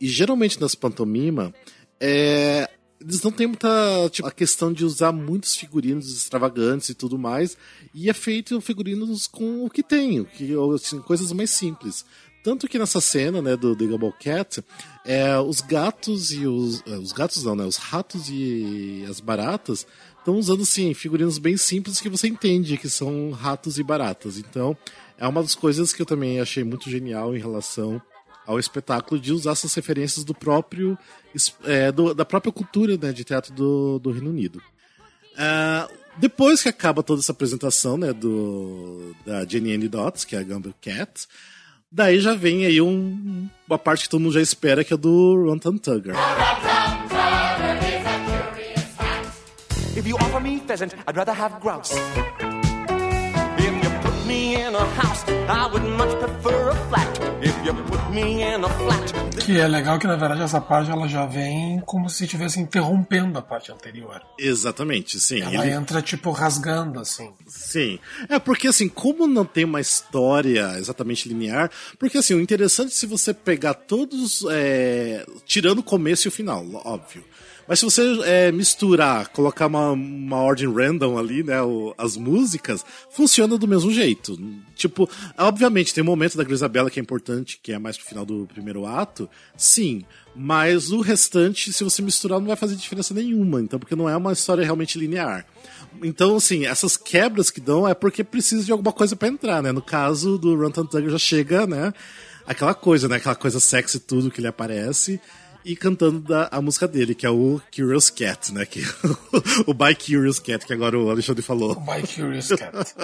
E geralmente nas pantomima, é, eles não têm muita tipo, a questão de usar muitos figurinos extravagantes e tudo mais. E é feito figurinos com o que tem, que, assim, coisas mais simples. Tanto que nessa cena, né, do The Gumball Cat, é, os gatos e os. É, os gatos não, né? Os ratos e as baratas estão usando, sim, figurinos bem simples que você entende que são ratos e baratas. Então, é uma das coisas que eu também achei muito genial em relação ao espetáculo de usar essas referências do próprio é, do, da própria cultura né, de teatro do, do Reino Unido. Uh, depois que acaba toda essa apresentação né, do, da Jenny Anne Dots, que é a Gumball Cat, Daí já vem aí um, uma parte que todo mundo já espera, que é do Rontan Tugger. If you offer me pheasant, I'd rather have grouse. If you put me in a house, I would much prefer a flat. Que é legal que, na verdade, essa parte ela já vem como se estivesse interrompendo a parte anterior. Exatamente, sim. Ela ele... entra, tipo, rasgando, assim. Sim. É, porque, assim, como não tem uma história exatamente linear, porque, assim, o interessante é se você pegar todos, é... tirando o começo e o final, óbvio. Mas se você é, misturar, colocar uma, uma ordem random ali, né, o, as músicas, funciona do mesmo jeito. Tipo, obviamente tem um momento da Grisabella que é importante, que é mais pro final do primeiro ato, sim. Mas o restante, se você misturar, não vai fazer diferença nenhuma, então, porque não é uma história realmente linear. Então, assim, essas quebras que dão é porque precisa de alguma coisa para entrar, né? No caso do Runtan Tugger já chega, né? Aquela coisa, né? Aquela coisa sexy tudo que ele aparece e cantando da, a música dele, que é o Curious Cat, né? Que, o By Curious Cat, que agora o Alexandre falou. By Curious Cat.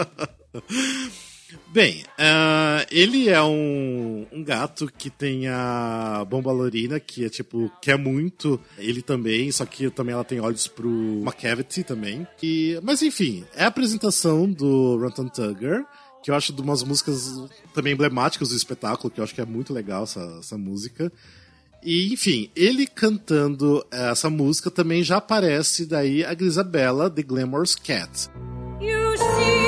Bem, uh, ele é um, um, gato que tem a bombalorina, que é tipo, quer muito ele também, só que também ela tem olhos pro McCavity também. E, mas enfim, é a apresentação do Rantan Tugger, que eu acho de umas músicas também emblemáticas do espetáculo, que eu acho que é muito legal essa, essa música. E, enfim, ele cantando essa música também já aparece daí a Grisabella, The Glamour's Cat. You see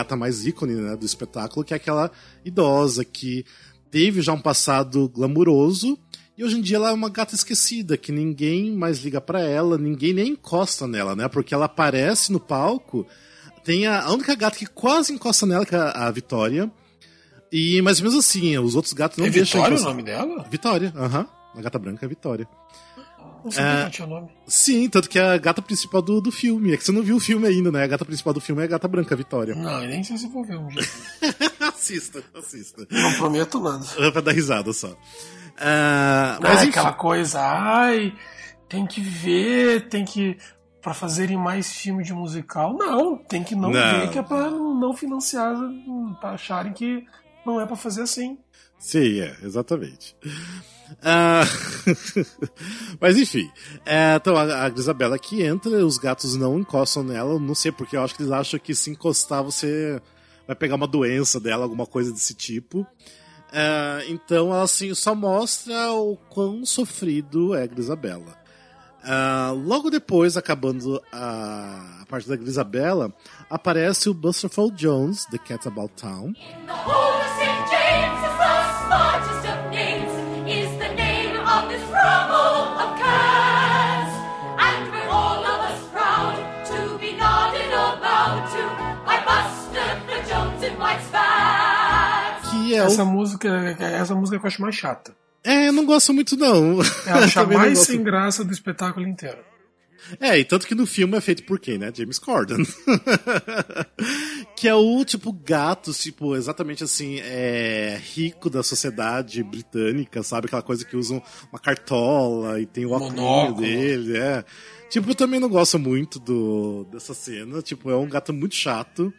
gata mais ícone né, do espetáculo, que é aquela idosa que teve já um passado glamuroso e hoje em dia ela é uma gata esquecida, que ninguém mais liga para ela, ninguém nem encosta nela, né? Porque ela aparece no palco. Tem a, a única gata que quase encosta nela, que é a, a Vitória. E, mas mesmo assim, os outros gatos não é deixam. Vitória o nome dela? Vitória, aham. A gata branca é Vitória. Não sabia é, tinha nome. Sim, tanto que é a gata principal do, do filme. É que você não viu o filme ainda, né? A gata principal do filme é a gata branca, a Vitória. Não, nem sei se vou ver um dia. assista, assista. Não prometo nada. Pra dar risada só. Uh, mas é aquela coisa, ai, tem que ver, tem que. para fazerem mais filme de musical. Não, tem que não, não. ver, que é pra não financiar, pra acharem que não é para fazer assim. Sim, é, exatamente. Uh... Mas enfim, é, então a, a Isabela que entra, os gatos não encostam nela, não sei porque, eu acho que eles acham que se encostar você vai pegar uma doença dela, alguma coisa desse tipo. Uh, então ela assim, só mostra o quão sofrido é a Grisabella. Uh, logo depois, acabando a, a parte da Grisabella, aparece o Buster Jones, The Cat About Town. The essa, música, essa música que eu acho mais chata. É, eu não gosto muito, não. É a mais sem graça do espetáculo inteiro. É, e tanto que no filme é feito por quem, né? James Corden. que é o tipo gato, tipo, exatamente assim, é rico da sociedade britânica, sabe? Aquela coisa que usam uma cartola e tem o óculos dele, é. Tipo, eu também não gosto muito do, dessa cena. Tipo, é um gato muito chato.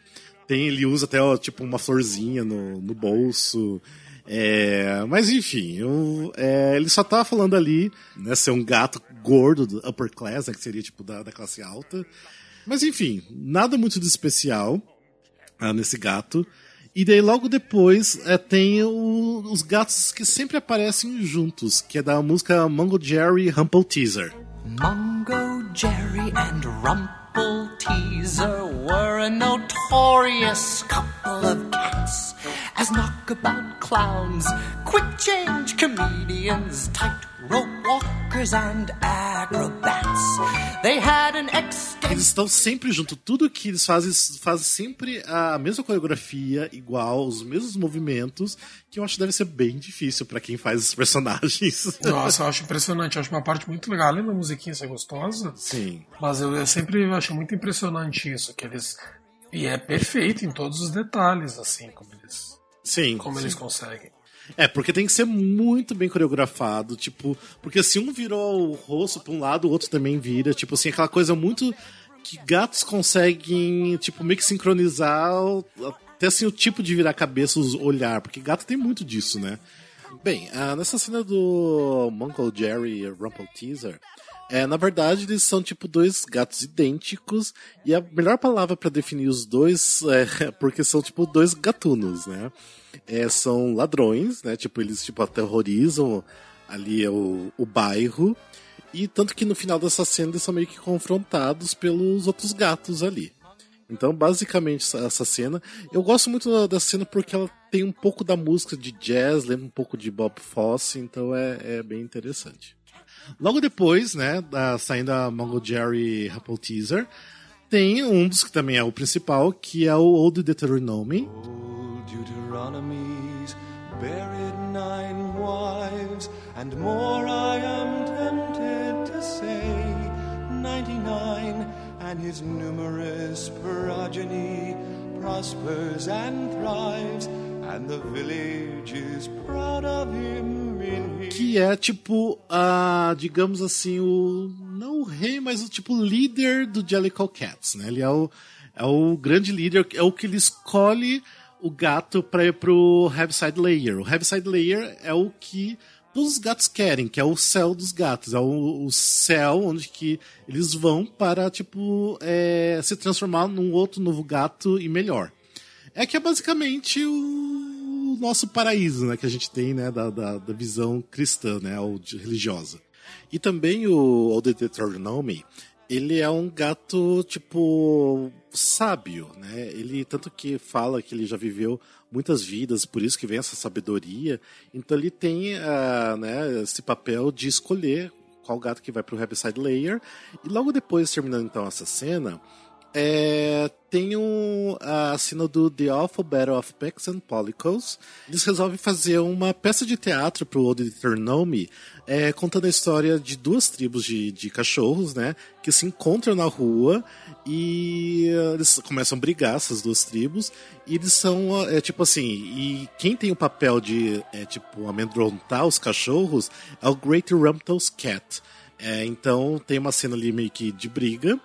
Tem, ele usa até, ó, tipo, uma florzinha no, no bolso. É, mas enfim, eu, é, ele só tá falando ali, né, ser um gato gordo do upper class, né, que seria tipo da, da classe alta. Mas enfim, nada muito de especial ah, nesse gato. E daí logo depois é, tem o, os gatos que sempre aparecem juntos, que é da música Mongo Jerry Rumple Teaser. Mungo Jerry and Rumple Teaser were a notorious couple of cats. As knockabout clowns, quick change comedians, walkers and acrobats. They had an Eles estão sempre juntos. Tudo que eles fazem, fazem sempre a mesma coreografia, igual, os mesmos movimentos, que eu acho que deve ser bem difícil para quem faz esses personagens. Nossa, eu acho impressionante. Eu acho uma parte muito legal. Além da musiquinha ser gostosa. Sim. Mas eu, eu sempre acho muito impressionante isso, que eles. E é perfeito em todos os detalhes, assim, como eles Sim. Como sim. eles conseguem. É, porque tem que ser muito bem coreografado, tipo, porque se um virou o rosto pra um lado, o outro também vira, tipo assim, aquela coisa muito que gatos conseguem, tipo, meio que sincronizar até assim o tipo de virar cabeça, os olhar, porque gato tem muito disso, né? Bem, ah, nessa cena do Uncle Jerry Rumple Teaser, é, na verdade, eles são tipo dois gatos idênticos e a melhor palavra para definir os dois é porque são tipo dois gatunos, né? É, são ladrões, né? Tipo, eles tipo aterrorizam ali o, o bairro e tanto que no final dessa cena eles são meio que confrontados pelos outros gatos ali. Então, basicamente, essa cena. Eu gosto muito dessa cena porque ela tem um pouco da música de jazz, lembra um pouco de Bob Fosse, então é, é bem interessante. Logo depois, né, da, saindo a Mongo Jerry Apple Teaser, tem um dos que também é o principal, que é o Old Deuteronomy. Old Deuteronomy's buried nine wives, and more I am tempted to say, 99, and his numerous progeny prospers and thrives, and the village is proud of him que é tipo, a, digamos assim, o. Não o rei, mas o tipo líder do Jellicle Cats, né? Ele é o, é o grande líder, é o que ele escolhe o gato para ir pro Heaviside Layer. O Heaviside Layer é o que todos os gatos querem, que é o céu dos gatos. É o, o céu onde que eles vão para, tipo, é, se transformar num outro novo gato e melhor. É que é basicamente o nosso paraíso, né, que a gente tem, né, da, da, da visão cristã, né, ou religiosa. E também o Old Deuteronomy, ele é um gato, tipo, sábio, né? Ele, tanto que fala que ele já viveu muitas vidas, por isso que vem essa sabedoria. Então ele tem, uh, né, esse papel de escolher qual gato que vai pro Heaviside Layer. E logo depois, terminando então essa cena, é, tem um, a cena do The Awful Battle of Pex and Polycles. Eles resolvem fazer uma peça de teatro pro Old Eternome, é, contando a história de duas tribos de, de cachorros, né? Que se encontram na rua e eles começam a brigar, essas duas tribos. E eles são, é, tipo assim, e quem tem o papel de, é, tipo, amedrontar os cachorros é o Great Rumpel's Cat. É, então tem uma cena ali meio que de briga.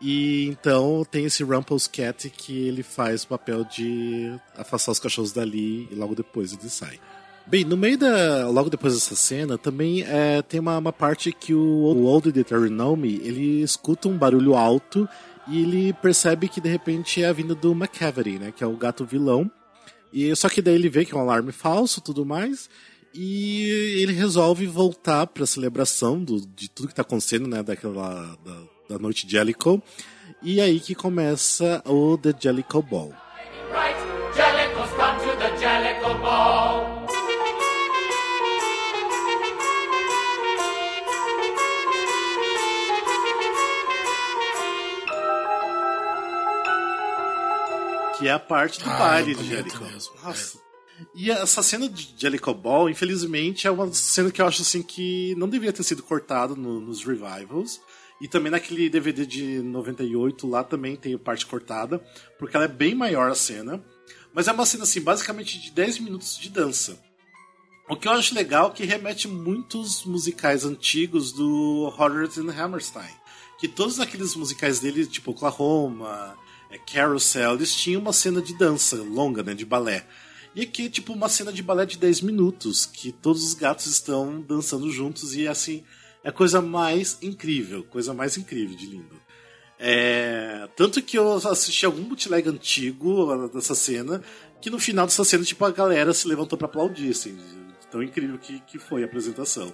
E então tem esse Rumple's Cat que ele faz o papel de afastar os cachorros dali e logo depois ele sai. Bem, no meio da. Logo depois dessa cena, também é, tem uma, uma parte que o, o Old Deuteronomy ele escuta um barulho alto e ele percebe que de repente é a vinda do McCavery, né? Que é o gato vilão. E só que daí ele vê que é um alarme falso tudo mais. E ele resolve voltar para a celebração do, de tudo que está acontecendo, né? Daquela. Da, da noite Jellicle. E aí que começa o The Jellicle Ball. Que é a parte do ah, baile é de Jericho. Nossa. E essa cena de Jellicle Ball, infelizmente, é uma cena que eu acho assim que não deveria ter sido cortada no, nos revivals. E também naquele DVD de 98 lá também tem parte cortada, porque ela é bem maior a cena. Mas é uma cena assim, basicamente de 10 minutos de dança. O que eu acho legal é que remete muitos musicais antigos do Rodgers and Hammerstein. Que todos aqueles musicais dele, tipo Oklahoma, é, Carousel, eles tinham uma cena de dança longa, né, de balé. E aqui é tipo uma cena de balé de 10 minutos, que todos os gatos estão dançando juntos e assim, é a coisa mais incrível, coisa mais incrível de lindo. É, tanto que eu assisti algum bootleg antigo dessa cena, que no final dessa cena, tipo, a galera se levantou para aplaudir, assim, tão incrível que, que foi a apresentação.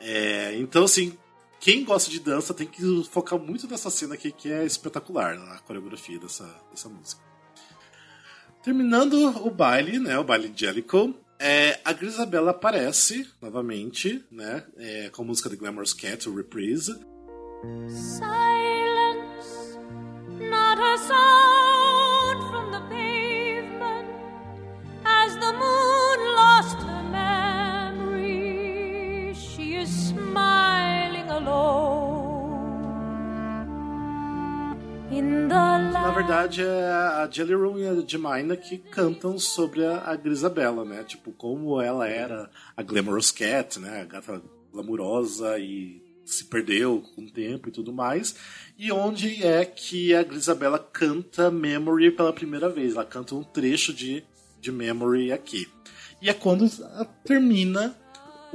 É, então, assim, quem gosta de dança tem que focar muito nessa cena aqui, que é espetacular, a coreografia dessa, dessa música. Terminando o baile, né, o baile de Jellicle, é, a Grisabella aparece novamente, né, é, com a música de Glamorous Cat, o Reprise. Silence, not a sound from the pavement, as the moon lost her memory, she is smiling alone. Na verdade, é a Jelly Room e a Jemina que cantam sobre a, a Grisabella, né? Tipo, como ela era a Glamorous Cat, né? A gata glamurosa e se perdeu com o tempo e tudo mais. E onde é que a Grisabella canta Memory pela primeira vez. Ela canta um trecho de, de Memory aqui. E é quando termina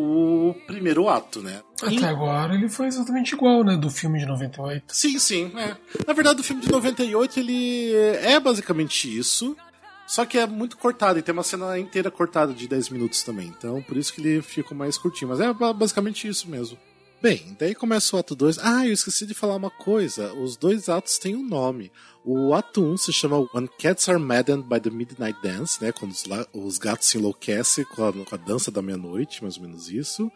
o primeiro ato, né? Até e... agora ele foi exatamente igual, né? Do filme de 98. Sim, sim. É. Na verdade, o filme de 98 ele é basicamente isso. Só que é muito cortado e tem uma cena inteira cortada de 10 minutos também. Então, por isso que ele ficou mais curtinho. Mas é basicamente isso mesmo. Bem, daí começa o ato 2. Ah, eu esqueci de falar uma coisa. Os dois atos têm um nome. O ato 1 um se chama When Cats Are Maddened by the Midnight Dance, né? Quando os, os gatos se enlouquecem com a, com a dança da meia-noite, mais ou menos isso.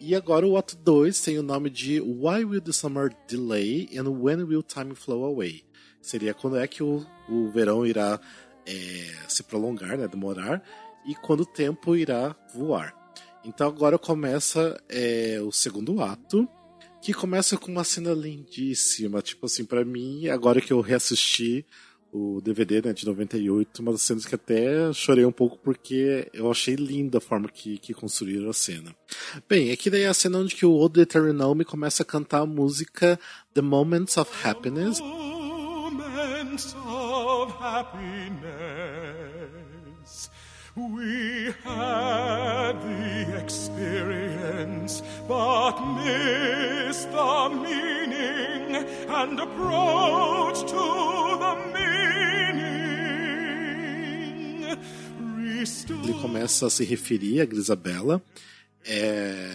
E agora o ato 2 tem o nome de Why Will the Summer Delay and When Will Time Flow Away? Seria quando é que o, o verão irá é, se prolongar, né? Demorar. E quando o tempo irá voar. Então agora começa é, o segundo ato, que começa com uma cena lindíssima. Tipo assim, para mim, agora que eu reassisti o DVD né, de 98, uma das cenas que até chorei um pouco porque eu achei linda a forma que, que construíram a cena. Bem, aqui daí é a cena onde que o Old Eternal começa a cantar a música The Moments of Happiness. Moments of happiness. We had the experience, but missed the meaning and approach to the meaning. Ele começa a se referir a Grisabella, é,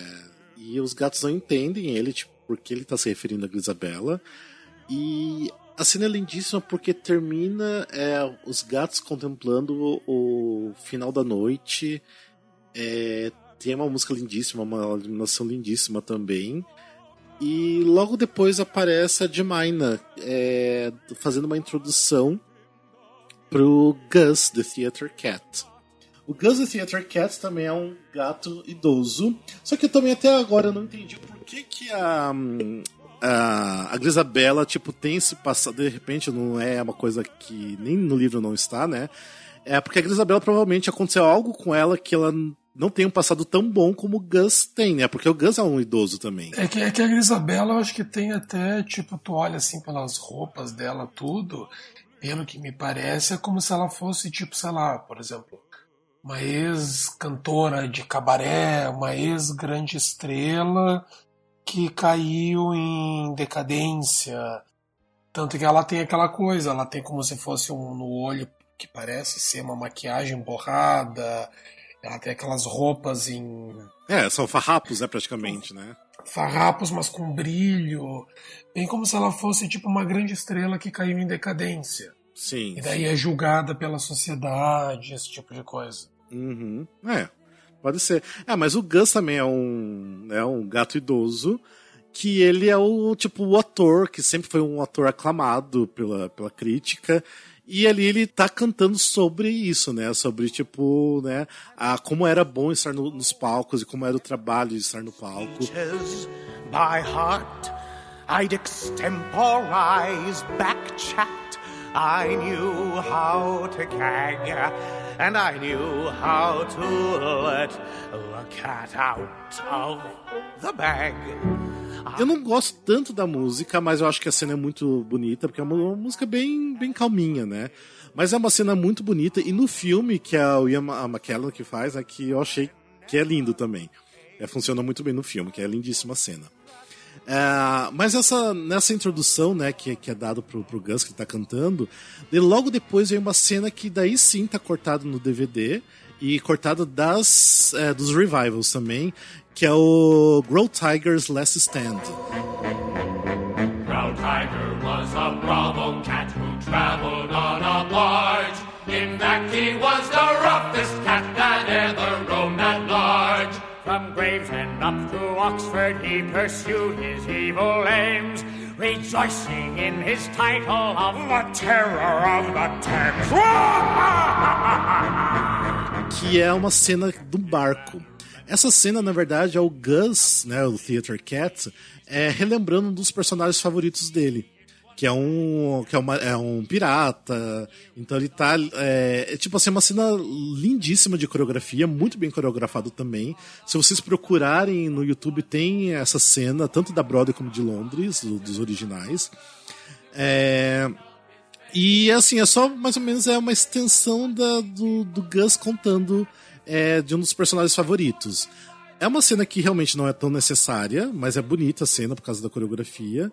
e os gatos não entendem ele, tipo, porque ele está se referindo a Grisabella. E a cena é lindíssima porque termina é, os gatos contemplando o, o final da noite. É, tem uma música lindíssima, uma iluminação lindíssima também. E logo depois aparece a Jemina é, fazendo uma introdução pro Gus, The Theater Cat. O Gus, The Theater Cat também é um gato idoso. Só que eu também até agora não entendi por que, que a, a, a tipo, tem esse passado, de repente não é uma coisa que nem no livro não está, né? É porque a Grisabella provavelmente aconteceu algo com ela que ela não tem um passado tão bom como o Gus tem, né? Porque o Gus é um idoso também. É que, é que a Grisabella, eu acho que tem até, tipo, tu olha assim pelas roupas dela, tudo, pelo que me parece, é como se ela fosse, tipo, sei lá, por exemplo, uma ex-cantora de cabaré, uma ex-grande estrela que caiu em decadência. Tanto que ela tem aquela coisa, ela tem como se fosse um no olho que parece ser uma maquiagem borrada. Ela tem aquelas roupas em. É, são farrapos, né, praticamente, né? Farrapos, mas com brilho. Bem como se ela fosse tipo uma grande estrela que caiu em decadência. Sim. E daí sim. é julgada pela sociedade, esse tipo de coisa. Uhum. É, Pode ser. Ah, mas o Gus também é um, é um gato idoso que ele é o tipo o ator que sempre foi um ator aclamado pela, pela crítica E ali ele tá cantando sobre isso, né? Sobre, tipo, né? A, como era bom estar no, nos palcos e como era o trabalho de estar no palco. By heart, I'd extemporize back chat. I knew how to gag, and I knew how to let the cat out of the bag. Eu não gosto tanto da música, mas eu acho que a cena é muito bonita, porque é uma música bem, bem calminha, né? Mas é uma cena muito bonita, e no filme, que é o Ian McKellen que faz, é que eu achei que é lindo também. É, funciona muito bem no filme, que é lindíssima cena. É, mas essa, nessa introdução, né, que, que é dado pro, pro Gus que tá cantando, e logo depois vem uma cena que daí sim tá cortado no DVD e cortado das, é, dos revivals também, que é o Grow Tiger's Last Stand. Grow Tiger was a bravo cat who traveled on a barge. In fact, he was the roughest From Gravesend up to Oxford, he pursued his evil aims, rejoicing in his title of the Terror of the Thames. que é uma cena do barco. Essa cena, na verdade, é o Gus, né, o Theater Cat, é, relembrando um dos personagens favoritos dele. Que é um, que é, uma, é um pirata. Então ele tá. É, é, tipo assim, uma cena lindíssima de coreografia, muito bem coreografado também. Se vocês procurarem no YouTube, tem essa cena, tanto da Broadway como de Londres, do, dos originais. É, e assim, é só mais ou menos é uma extensão da, do, do Gus contando é, de um dos personagens favoritos. É uma cena que realmente não é tão necessária, mas é bonita a cena por causa da coreografia.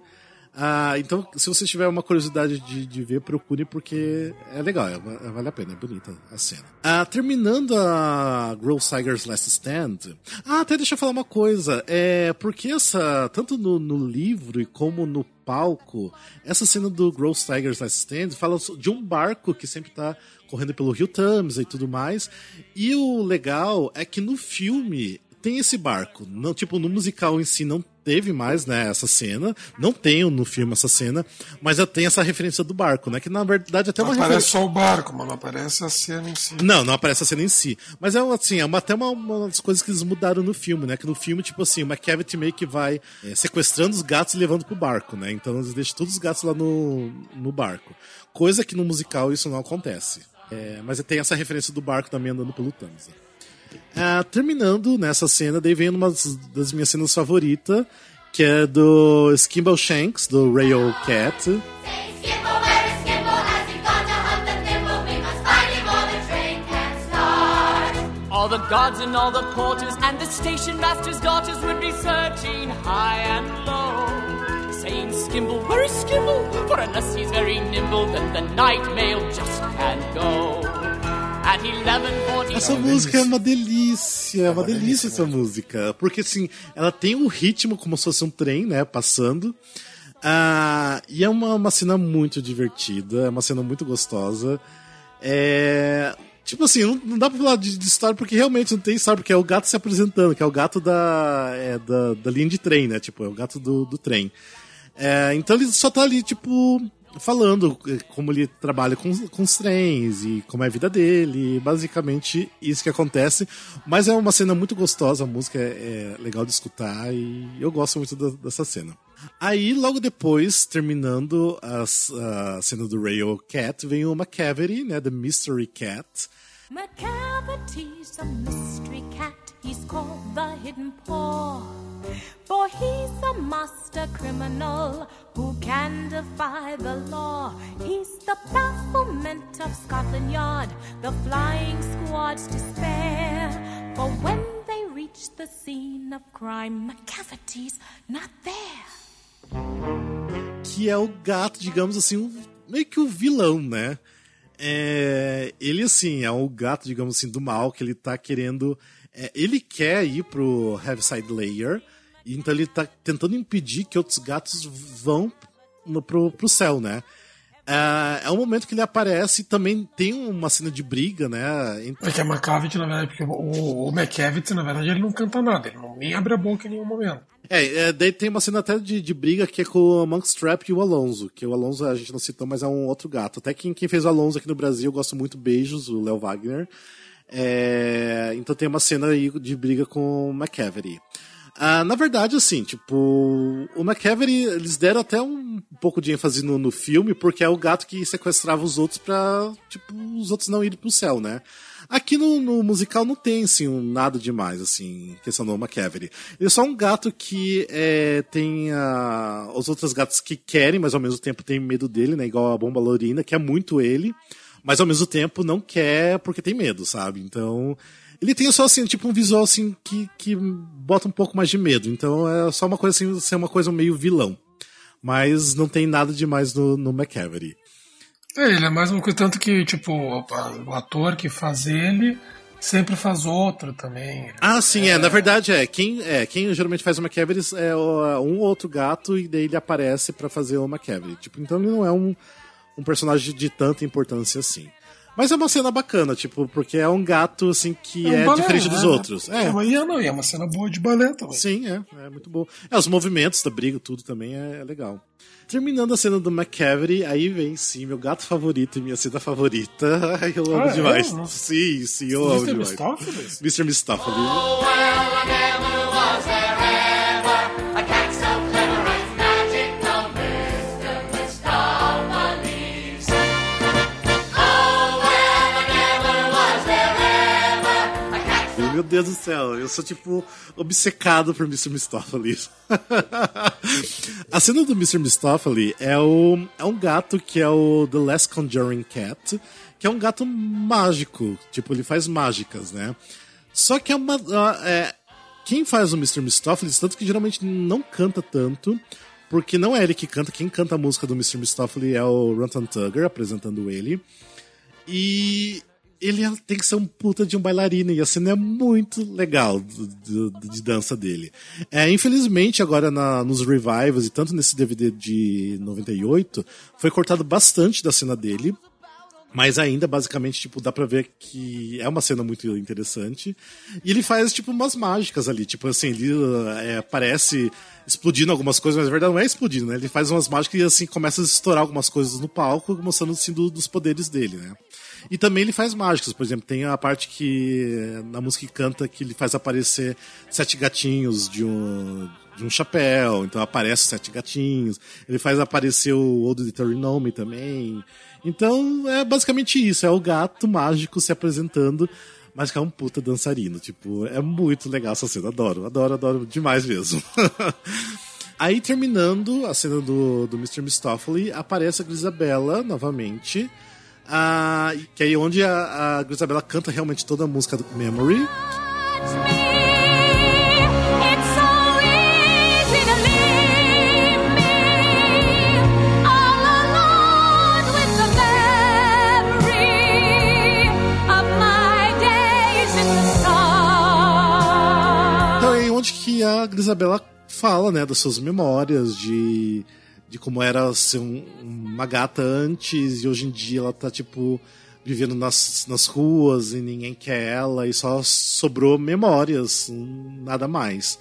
Ah, então, se você tiver uma curiosidade de, de ver, procure porque é legal, é, é, vale a pena, é bonita a cena. Ah, terminando a Grow Tiger's Last Stand. Ah, até deixa eu falar uma coisa. É porque essa, tanto no, no livro como no palco, essa cena do Grow Tiger's Last Stand fala de um barco que sempre tá correndo pelo Rio Thames e tudo mais. E o legal é que no filme tem esse barco. Não, tipo, no musical em si não teve mais, né, essa cena. Não tenho no filme essa cena, mas já tem essa referência do barco, né? Que na verdade até não uma aparece só o barco, mas não aparece a cena em si. Não, não aparece a cena em si. Mas é assim, é uma, até uma, uma das coisas que eles mudaram no filme, né? Que no filme, tipo assim, uma Cavity meio que vai é, sequestrando os gatos e levando pro barco, né? Então eles deixam todos os gatos lá no, no barco. Coisa que no musical isso não acontece. É, mas tem essa referência do barco também andando pelo Thames. Né? Ah, terminando nessa cena, daí vem uma das minhas cenas favoritas, que é do Skimble Shanks, do Rail Cat. All the gods and all the porters and the station master's daughters would be searching high and low, saying, Skimble, where is Skimble? For unless he's very nimble, then the night mail just can't go. Essa música é uma delícia, é uma delícia essa música. Porque assim, ela tem um ritmo como se fosse um trem, né? Passando. Ah, e é uma, uma cena muito divertida, é uma cena muito gostosa. É. Tipo assim, não, não dá pra falar de, de, história porque realmente não tem história, porque é o gato se apresentando, que é o gato da, é, da, da linha de trem, né? Tipo, é o gato do, do trem. É, então ele só tá ali, tipo, falando eh, como ele trabalha com, com os trens e como é a vida dele, basicamente isso que acontece. Mas é uma cena muito gostosa, a música é, é legal de escutar e eu gosto muito da, dessa cena. Aí, logo depois, terminando a, a cena do Rail Cat, vem o McCavity, né, The Mystery Cat. McCavity's a mystery cat, he's called the Hidden Paw. For he's a master criminal who can defy the law. He's the bafflement of Scotland Yard, the flying squad's despair. For when they reach the scene of crime, McCavity's not there. Que é o gato, digamos assim, um, meio que o vilão, né? É, ele, assim, é o gato, digamos assim, do mal, que ele tá querendo. É, ele quer ir pro Heaviside Layer então ele tá tentando impedir que outros gatos vão no, pro, pro céu, né? É, é um momento que ele aparece e também tem uma cena de briga, né? Entre... É que a McCavity, na verdade, porque o, o McCavity, na verdade, ele não canta nada, ele não nem abre a boca em nenhum momento. É, é, daí tem uma cena até de, de briga que é com o Monkstrap e o Alonso, que o Alonso a gente não citou, mas é um outro gato. Até quem, quem fez o Alonso aqui no Brasil, eu gosto muito, beijos, o Léo Wagner. É, então tem uma cena aí de briga com o McCavery. Ah, na verdade, assim, tipo, o McCavery, eles deram até um pouco de ênfase no, no filme, porque é o gato que sequestrava os outros pra, tipo, os outros não irem pro céu, né? Aqui no, no musical não tem, assim, um, nada demais, assim, questão do McCavery. Ele é só um gato que é, tem a, os outros gatos que querem, mas ao mesmo tempo tem medo dele, né? Igual a Bomba Lorina, que é muito ele, mas ao mesmo tempo não quer porque tem medo, sabe? Então, ele tem só assim, tipo um visual assim que, que bota um pouco mais de medo. Então é só uma coisa assim, ser uma coisa meio vilão. Mas não tem nada demais no, no McCavery. É, ele é mais uma coisa, tanto que, tipo, o ator que faz ele sempre faz outro também. Ah, sim, é. é. Na verdade, é. Quem, é, quem geralmente faz o McCavery é um outro gato e daí ele aparece para fazer o McCavery. Tipo, então ele não é um, um personagem de tanta importância assim. Mas é uma cena bacana, tipo, porque é um gato, assim, que é, um é balé, diferente dos né? outros. É, é, mas é, não, é uma cena boa de balé também. Sim, é, é muito bom. É, os movimentos da briga, tudo também é, é legal. Terminando a cena do McCavery, aí vem sim, meu gato favorito e minha cena favorita. Ai, eu amo ah, demais. É? Sim, sim, eu Mr. amo demais. Mistopheles? Mr. Mistopheles. Oh, well, Meu Deus do céu, eu sou tipo obcecado por Mr. Mistopheles. a cena do Mr. Mistopheles é, é um gato que é o The Last Conjuring Cat, que é um gato mágico, tipo, ele faz mágicas, né? Só que é uma. É, quem faz o Mr. Mistopheles, tanto que geralmente não canta tanto, porque não é ele que canta, quem canta a música do Mr. Mistopheles é o Rantan Tugger apresentando ele. E ele é, tem que ser um puta de um bailarino e a cena é muito legal de, de, de dança dele. É, infelizmente, agora na, nos revivals e tanto nesse DVD de 98, foi cortado bastante da cena dele. Mas ainda, basicamente, tipo, dá pra ver que é uma cena muito interessante. E ele faz, tipo, umas mágicas ali. Tipo assim, ele é, parece explodindo algumas coisas, mas na verdade não é explodindo, né? Ele faz umas mágicas e assim começa a estourar algumas coisas no palco, mostrando assim do, dos poderes dele, né? E também ele faz mágicas, por exemplo, tem a parte que na música que canta que ele faz aparecer sete gatinhos de um de um chapéu, então aparece sete gatinhos. Ele faz aparecer o Old Deuteronomy também. Então é basicamente isso, é o gato mágico se apresentando, mas que é um puta dançarino. Tipo, é muito legal essa cena, adoro, adoro, adoro demais mesmo. Aí terminando a cena do, do Mr. Mistopheles, aparece a Grisabella novamente ah, que é onde a, a Isabela canta realmente toda a música do Memory. Então é onde que a Grisabela fala, né, das suas memórias de de como era ser um, uma gata antes e hoje em dia ela tá, tipo, vivendo nas, nas ruas e ninguém quer ela e só sobrou memórias, nada mais.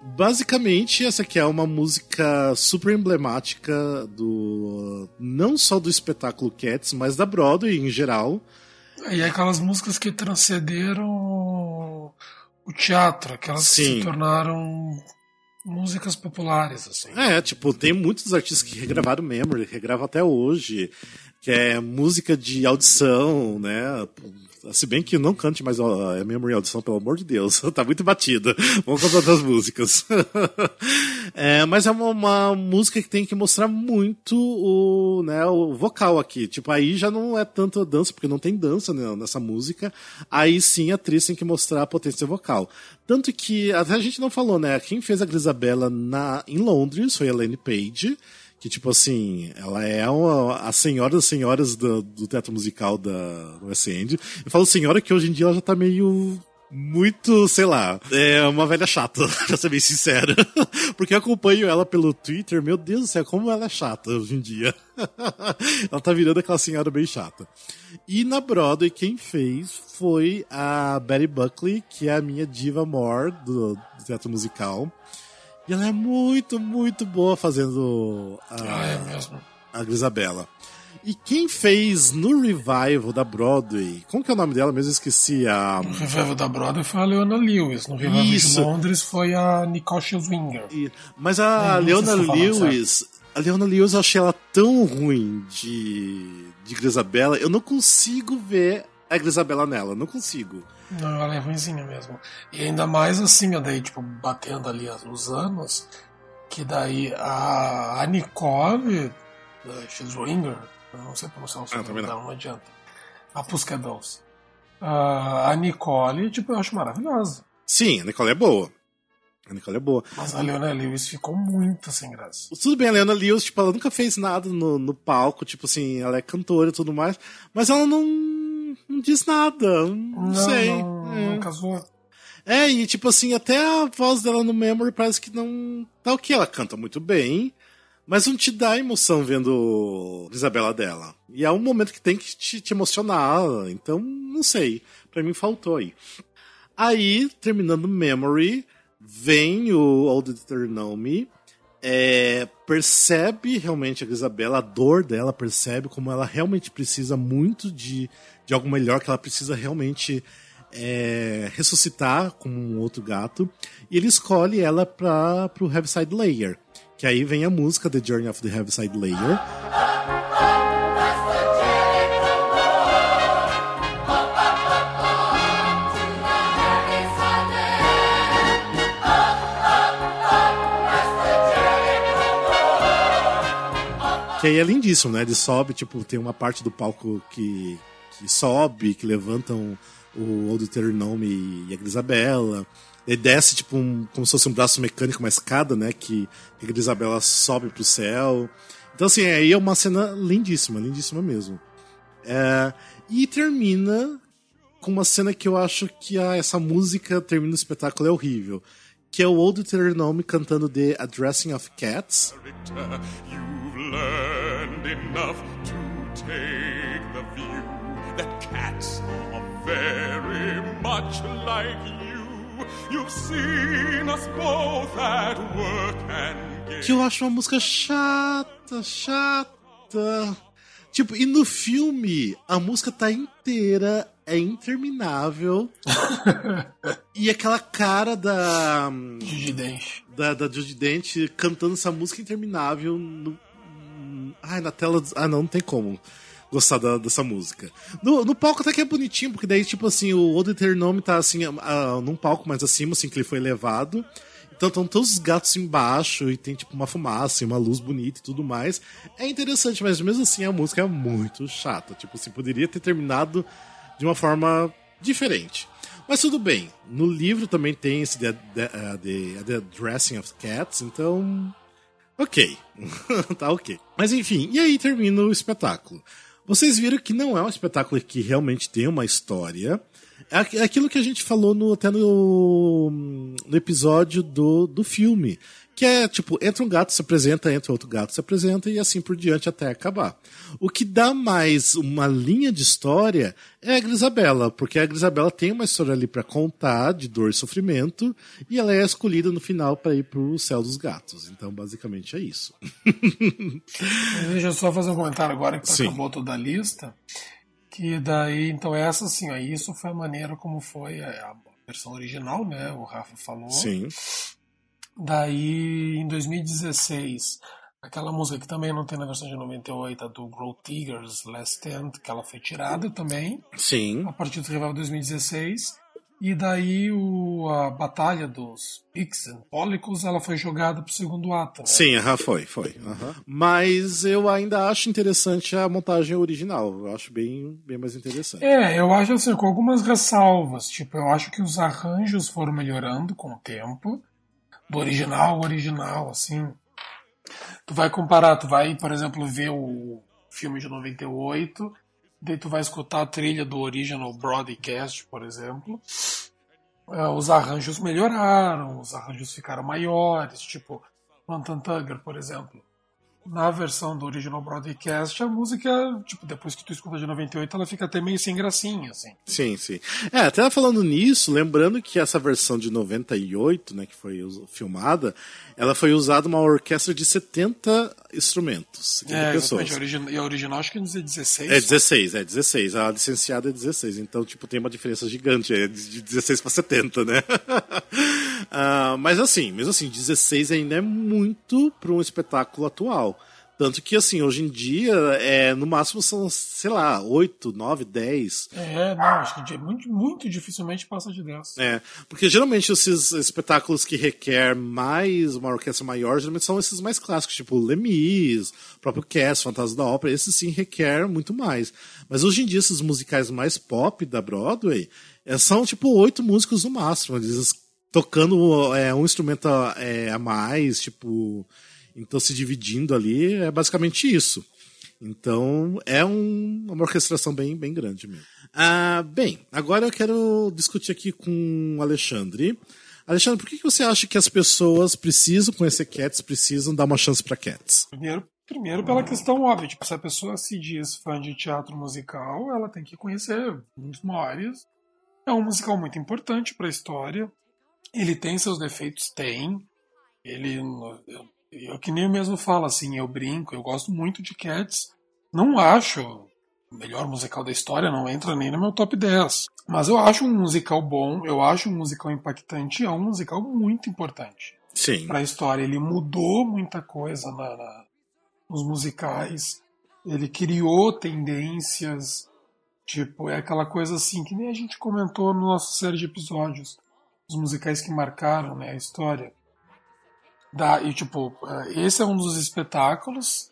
Basicamente, essa aqui é uma música super emblemática do não só do espetáculo Cats, mas da Broadway em geral. E aquelas músicas que transcenderam o teatro, aquelas Sim. que se tornaram músicas populares, assim. É, tipo, tem muitos artistas que regravaram Memory, regravam até hoje, que é música de audição, né? Se bem que não cante mais a é Memory Audição, pelo amor de Deus, tá muito batida. Vamos cantar outras músicas. é, mas é uma, uma, música que tem que mostrar muito o, né, o vocal aqui. Tipo, aí já não é tanto a dança, porque não tem dança né, nessa música. Aí sim a atriz tem que mostrar a potência vocal. Tanto que, até a gente não falou, né? Quem fez a Grisabella na, em Londres foi a Lane Page que tipo assim, ela é uma, a senhora das senhoras do, do teatro musical da West End. Eu falo senhora que hoje em dia ela já tá meio muito, sei lá, é uma velha chata, pra ser bem sincero. Porque eu acompanho ela pelo Twitter, meu Deus do céu, como ela é chata hoje em dia. ela tá virando aquela senhora bem chata. E na Broadway, quem fez foi a Betty Buckley, que é a minha diva more do, do teatro musical E ela é muito, muito boa fazendo a, Ah, é mesmo. a Grisabella. E quem fez no revival da Broadway, como que é o nome dela mesmo? Eu esqueci. A... No revival da Broadway foi a Leona Lewis. No revival Isso. de Londres foi a Nicole Scherzinger. E- Mas a É, não Leona Lewis, a Leona Lewis eu achei ela tão ruim de, de Grisabella, eu não consigo ver a Grisabella nela, não consigo. Não, ela é ruimzinha mesmo. E ainda mais assim, daí, tipo, batendo ali os anos, que daí a, a Nicole da Scherzinger, eu não sei pronunciar o Ah, sobrenome também não. não adianta. A Pussycat Dolls. Ah, a Nicole, tipo, eu acho maravilhosa. Sim, a Nicole é boa. A Nicole é boa. Mas a Leona Lewis ficou muito sem graça. Tudo bem, a Leona Lewis, tipo, ela nunca fez nada no, no palco, tipo assim, ela é cantora e tudo mais, mas ela não, não diz nada, não, sei. Não, é. não casou. É, e tipo assim, até a voz dela no Memory parece que não. Tá o que? Ela canta muito bem, mas não te dá emoção vendo a Isabela dela. E é um momento que tem que te, te emocionar, então não sei. Pra mim faltou aí. Aí, terminando Memory, vem o Old Me. é, percebe realmente a Isabela, a dor dela, percebe como ela realmente precisa muito de, de algo melhor, que ela precisa realmente é, ressuscitar como um outro gato. E ele escolhe ela para o Heaviside Layer. Que aí vem a música The Journey of the Heaviside Layer. Que aí é lindíssimo, né? Ele sobe, tipo, tem uma parte do palco que, que sobe, que levantam o Old Eternome e a Grisabella. Ele desce, tipo, um, como se fosse um braço mecânico, uma escada, né? Que a Grisabella sobe pro céu. Então, assim, aí é uma cena lindíssima, lindíssima mesmo. É, e termina com uma cena que eu acho que ah, essa música termina o espetáculo é horrível. Que é o Old Eternome cantando The Addressing of Cats. You've learned enough to take the view that cats are very much like you. You've seen us both at work and game. que eu acho uma música chata, chata. Tipo, e no filme, a música tá inteira, é interminável. e aquela cara da. Gigi Dench. da, da Judy Dent cantando essa música interminável no, ai, na tela. dos- Ah, não, não tem como gostar da- dessa música. No, no palco até que é bonitinho, porque daí, tipo assim, o Old Eternome tá assim, ah, num palco mais acima, assim, que ele foi levado. Então estão todos os gatos embaixo e tem tipo uma fumaça e uma luz bonita e tudo mais. É interessante, mas mesmo assim a música é muito chata. Tipo assim, poderia ter terminado de uma forma diferente. Mas tudo bem. No livro também tem esse The, the, uh, the, the Dressing of Cats, então. Ok. tá ok. Mas enfim, e aí termina o espetáculo. Vocês viram que não é um espetáculo que realmente tem uma história. É é aquilo que a gente falou no, até no, no episódio do, do filme. Que é tipo, entra um gato, se apresenta, entra outro gato, se apresenta e assim por diante até acabar. O que dá mais uma linha de história é a Grisabella, porque a Grisabella tem uma história ali pra contar de dor e sofrimento e ela é escolhida no final para ir pro céu dos gatos. Então, basicamente é isso. Deixa eu só fazer um comentário agora que Sim. acabou toda a lista. Que daí, então, essa assim, ó, isso foi a maneira como foi a, a versão original, né? O Rafa falou. Sim. Daí, em 2016, aquela música que também não tem na versão de 98, a do Grow Tigers, Last Stand, que ela foi tirada também, Sim. a partir do Revival 2016. E daí o, a batalha dos Pix and Pollicles, ela foi jogada pro segundo ato, né? Sim, aham, foi, foi. aham. Mas eu ainda acho interessante a montagem original. Eu acho bem, bem mais interessante. É, eu acho assim, com algumas ressalvas. Tipo, eu acho que os arranjos foram melhorando com o tempo. Do original original, assim. Tu vai comparar, tu vai, por exemplo, ver o filme de 98, daí tu vai escutar a trilha do original broadcast, por exemplo. É, os arranjos melhoraram, os arranjos ficaram maiores, tipo, Mountain Tugger, por exemplo. Na versão do original Broadcast, a música, tipo, depois que tu escuta de 98, ela fica até meio sem gracinha, assim. Sim, sim. É, até falando nisso, lembrando que essa versão de 98, né, que foi filmada, ela foi usada uma orquestra de 70 instrumentos, 70 é, pessoas. E a original acho que é 16. É 16, é 16. A licenciada é 16. Então, tipo, tem uma diferença gigante, é de 16 para 70, né? uh, mas assim, mesmo assim, 16 ainda é muito para um espetáculo atual. Tanto que, assim, hoje em dia, é, no máximo são, sei lá, 8, 9, 10. É, não, acho que muito, muito dificilmente passa de 10. É, porque geralmente esses espetáculos que requer mais uma orquestra maior, geralmente são esses mais clássicos, tipo Lemis, próprio Cass, Fantasma da Ópera, esses sim requer muito mais. Mas hoje em dia, esses musicais mais pop da Broadway, é, são tipo oito músicos no máximo, eles tocando é, um instrumento é, a mais, tipo então, se dividindo ali, é basicamente isso. Então, é um, uma orquestração bem, bem grande mesmo. Ah, bem, agora eu quero discutir aqui com o Alexandre. Alexandre, por que, que você acha que as pessoas precisam conhecer Cats, precisam dar uma chance para Cats? Primeiro, primeiro pela questão óbvia, tipo, se a pessoa se diz fã de teatro musical, ela tem que conhecer um dos maiores. É um musical muito importante para a história. Ele tem seus defeitos, tem. Ele, eu que nem eu mesmo falo, assim, eu brinco, eu gosto muito de Cats. Não acho o melhor musical da história, não entra nem no meu top 10. Mas eu acho um musical bom, eu acho um musical impactante, é um musical muito importante. Sim. Pra história. Ele mudou muita coisa na, na, nos musicais. Ele criou tendências. Tipo, é aquela coisa assim, que nem a gente comentou no nosso série de episódios. Os musicais que marcaram né, a história. Dá, e, tipo, é, esse é um dos espetáculos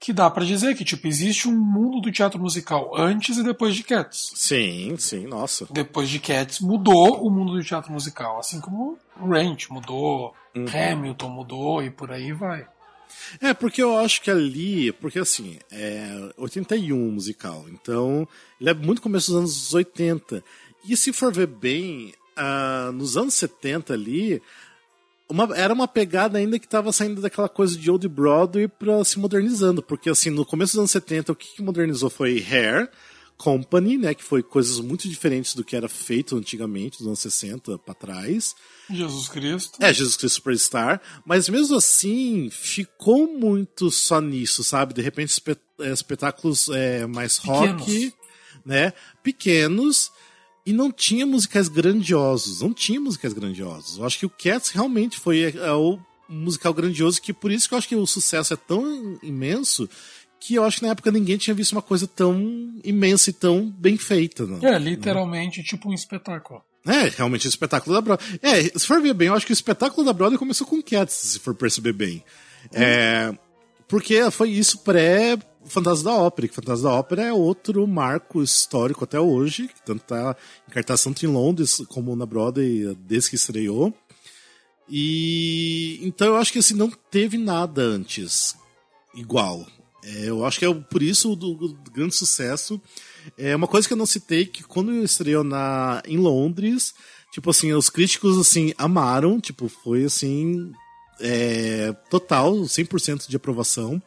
que dá para dizer que, tipo, existe um mundo do teatro musical antes e depois de Cats. Sim, sim, nossa. Depois de Cats mudou o mundo do teatro musical, assim como Ranch mudou, uhum. Hamilton mudou e por aí vai. É, porque eu acho que ali, porque assim, é 81 musical, então ele é muito começo dos anos 80. E se for ver bem, uh, nos anos 70 ali, uma, era uma pegada ainda que estava saindo daquela coisa de Old Broadway para se modernizando, porque assim, no começo dos anos 70 o que, que modernizou foi Hair, Company, né, que foi coisas muito diferentes do que era feito antigamente, nos anos 60 para trás. Jesus Cristo. É, Jesus Cristo Superstar, mas mesmo assim ficou muito só nisso, sabe? De repente é, espetáculos é, mais rock, Pequenos. né? Pequenos e não tinha musicais grandiosos, não tinha musicais grandiosos. Eu acho que o Cats realmente foi é, é, o musical grandioso, que por isso que eu acho que o sucesso é tão imenso que eu acho que na época ninguém tinha visto uma coisa tão imensa e tão bem feita. Não, é, literalmente tipo um espetáculo. É, realmente um espetáculo da Broadway. É, se for ver bem, eu acho que o espetáculo da Broadway começou com Cats, se for perceber bem. Hum. É, porque foi isso pré Fantasma da Ópera, que Fantasma da Ópera é outro marco histórico até hoje, que tanto tá em cartaz tanto em Londres como na Broadway desde que estreou. E então eu acho que assim não teve nada antes igual. É, eu acho que é por isso do, do, grande sucesso. É uma coisa que eu não citei que quando estreou na em Londres, tipo assim, os críticos assim amaram, tipo foi assim é, total, 100% de aprovação.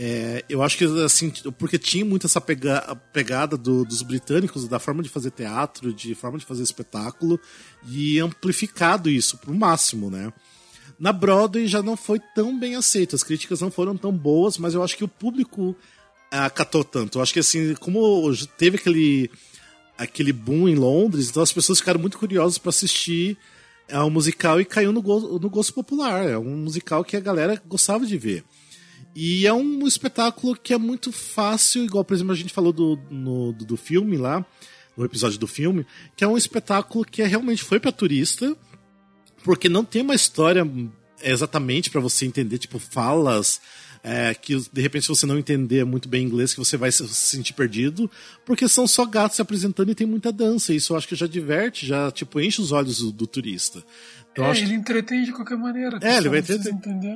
É, eu acho que, assim, porque tinha muito essa pega, pegada do, dos britânicos, da forma de fazer teatro, de forma de fazer espetáculo, e amplificado isso pro máximo, né? Na Broadway já não foi tão bem aceito, as críticas não foram tão boas, mas eu acho que o público acatou tanto. Eu acho que, assim, como teve aquele, aquele boom em Londres, então as pessoas ficaram muito curiosas para assistir ao é musical e caiu no, go no gosto popular. É um musical que a galera gostava de ver. E é um espetáculo que é muito fácil, igual, por exemplo, a gente falou do, no, do, do filme lá, no episódio do filme, que é um espetáculo que é, realmente foi para turista, porque não tem uma história exatamente para você entender, tipo, falas é, que de repente se você não entender muito bem inglês que você vai se sentir perdido, porque são só gatos se apresentando e tem muita dança, isso eu acho que já diverte, já tipo enche os olhos do, do turista. Então, é, acho... ele entretém de qualquer maneira. É, ele vai entreter.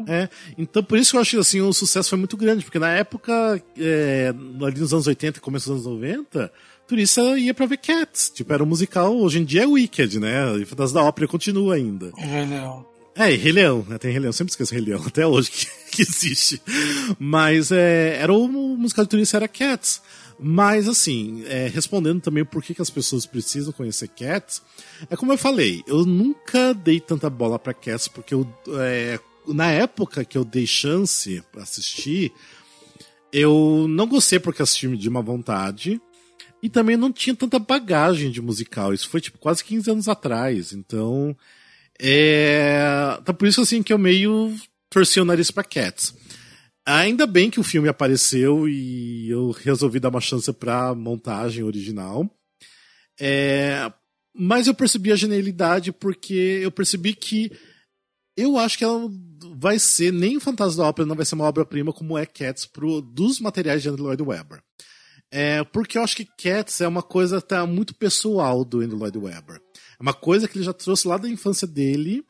É, então por isso que eu acho que assim, o sucesso foi muito grande, porque na época, é, ali nos anos 80 e começo dos anos 90, turista ia pra ver Cats. Tipo, era um musical, hoje em dia é Wicked, né? E Fantasma da Ópera continua ainda. É, É, e Rei Leão, né? Tem Rei Leão, sempre esqueço Rei Leão, até hoje que, que existe. Mas é, era o musical de turista era Cats. Mas assim, é, respondendo também por que, que as pessoas precisam conhecer Cats, é como eu falei, eu nunca dei tanta bola para Cats, porque eu, é, na época que eu dei chance para assistir, eu não gostei porque assisti de uma vontade. E também não tinha tanta bagagem de musical. Isso foi tipo quase 15 anos atrás. Então. É. Então por isso assim que eu meio torci o nariz pra Cats. Ainda bem que o filme apareceu e eu resolvi dar uma chance pra montagem original. É, mas eu percebi a genialidade porque eu percebi que eu acho que ela vai ser, nem o Fantasma da Ópera não vai ser uma obra-prima como é Cats pro, dos materiais de Andrew Lloyd Webber. É, porque eu acho que Cats é uma coisa tá, muito pessoal do Andrew Lloyd Webber. É uma coisa que ele já trouxe lá da infância dele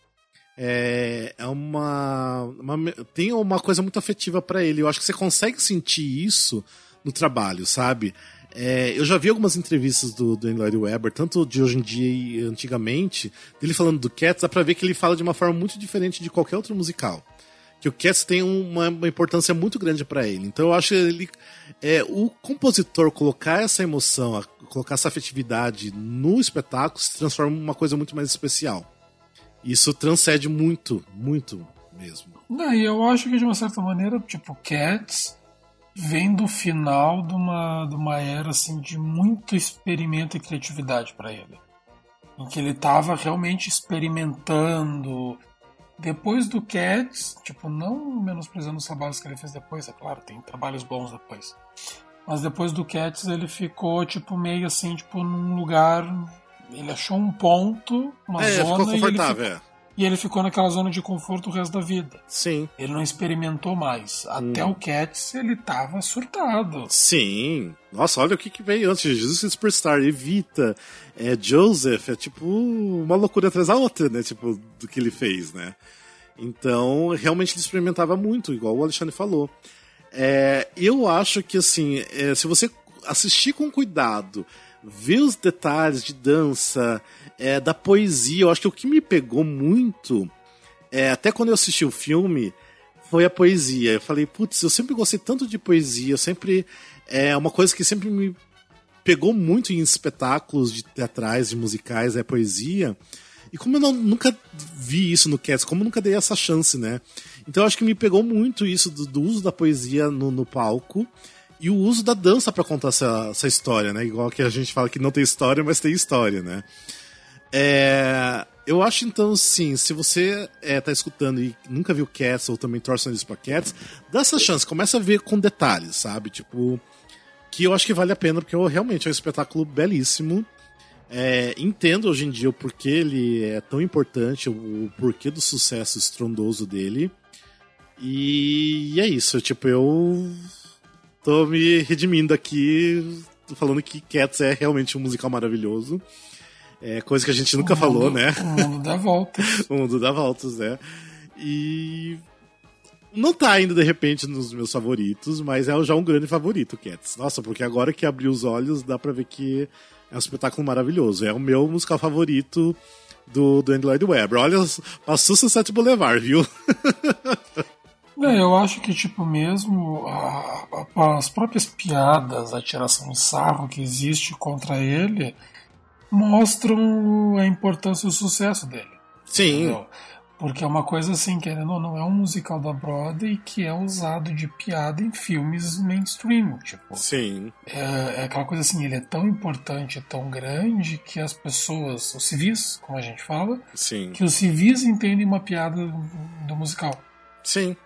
é, é uma, uma, tem uma coisa muito afetiva para ele. Eu acho que você consegue sentir isso no trabalho, sabe? É, eu já vi algumas entrevistas do, do Lloyd Webber, tanto de hoje em dia e antigamente, dele falando do Cats, dá pra ver que ele fala de uma forma muito diferente de qualquer outro musical. Que o Cats tem uma, uma importância muito grande para ele. Então eu acho que ele, é, o compositor colocar essa emoção, colocar essa afetividade no espetáculo se transforma em uma coisa muito mais especial. Isso transcende muito, muito mesmo. Não, e eu acho que de uma certa maneira, tipo, Cats vem do final de uma, de uma era assim de muito experimento e criatividade para ele. Em que ele estava realmente experimentando. Depois do Cats, tipo, não menosprezando os trabalhos que ele fez depois, é claro, tem trabalhos bons depois. Mas depois do Cats ele ficou, tipo, meio assim, tipo, num lugar ele achou um ponto, uma é, zona. Ficou confortável, e ele, ficou, é. e ele ficou naquela zona de conforto o resto da vida. Sim. Ele não experimentou mais. Até hum. o Cats ele tava surtado. Sim. Nossa, olha o que, que veio antes. Jesus Superstar, Evita, é, Joseph, é tipo uma loucura atrás da outra, né? Tipo, do que ele fez, né? Então, realmente ele experimentava muito, igual o Alexandre falou. É, eu acho que, assim, é, se você assistir com cuidado, ver os detalhes de dança, é, da poesia. Eu acho que o que me pegou muito, é, até quando eu assisti o filme, foi a poesia. Eu falei, putz, eu sempre gostei tanto de poesia, sempre. É uma coisa que sempre me pegou muito em espetáculos de teatrais, de musicais, é poesia. E como eu não, nunca vi isso no Cats, como eu nunca dei essa chance, né? Então eu acho que me pegou muito isso do, do uso da poesia no, no palco e o uso da dança para contar essa, essa história, né? Igual que a gente fala que não tem história, mas tem história, né? É, eu acho então, sim, se você é, tá escutando e nunca viu Cats ou também torce isso pra Cats, dá essa chance, começa a ver com detalhes, sabe? Tipo, que eu acho que vale a pena, porque realmente é um espetáculo belíssimo. É, entendo hoje em dia o porquê ele é tão importante, o, o porquê do sucesso estrondoso dele. E, e é isso, tipo, eu tô me redimindo aqui, falando que Cats é realmente um musical maravilhoso. É coisa que a gente nunca falou, né? O mundo dá voltas. o mundo dá voltas, né? E não tá ainda de repente nos meus favoritos, mas é já um grande favorito, Cats. Nossa, porque agora que abriu os olhos, dá pra ver que é um espetáculo maravilhoso. É o meu musical favorito do, do Andy Lloyd Webber. Olha, passou Sunset Boulevard, viu? Não, eu acho que, tipo, mesmo a, a, as próprias piadas, a tiração de sarro que existe contra ele mostram a importância e o sucesso dele. Sim. Entendeu? Porque é uma coisa assim, querendo ou não, é um musical da Broadway que é usado de piada em filmes mainstream, tipo. Sim. É, é, aquela coisa assim, ele é tão importante, tão grande que as pessoas, os civis, como a gente fala, Sim. que os civis entendem uma piada do musical. Sim.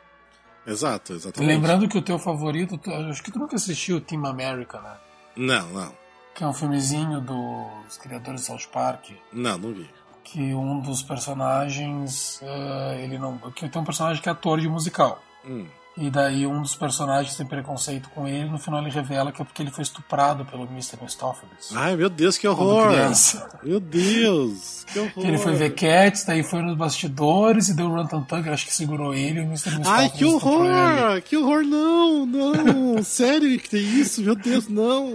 Exato, exatamente. Lembrando que o teu favorito, acho que tu nunca assistiu Team America, né? Não, não. Que é um filmezinho dos criadores de South Park. Não, não vi. Que um dos personagens, uh, ele não, que tem um personagem que é ator de musical. Hum. E daí um dos personagens tem preconceito com ele, no final ele revela que é porque ele foi estuprado pelo Mr. Mistopheles. Ai, meu Deus, que horror! Meu Deus, que horror! Que ele foi ver Cats, daí foi nos bastidores e deu um Rantantan, acho que segurou ele e o Mr. Mistopheles Ai, que horror! Que horror, não, não! Sério que tem isso? Meu Deus, não!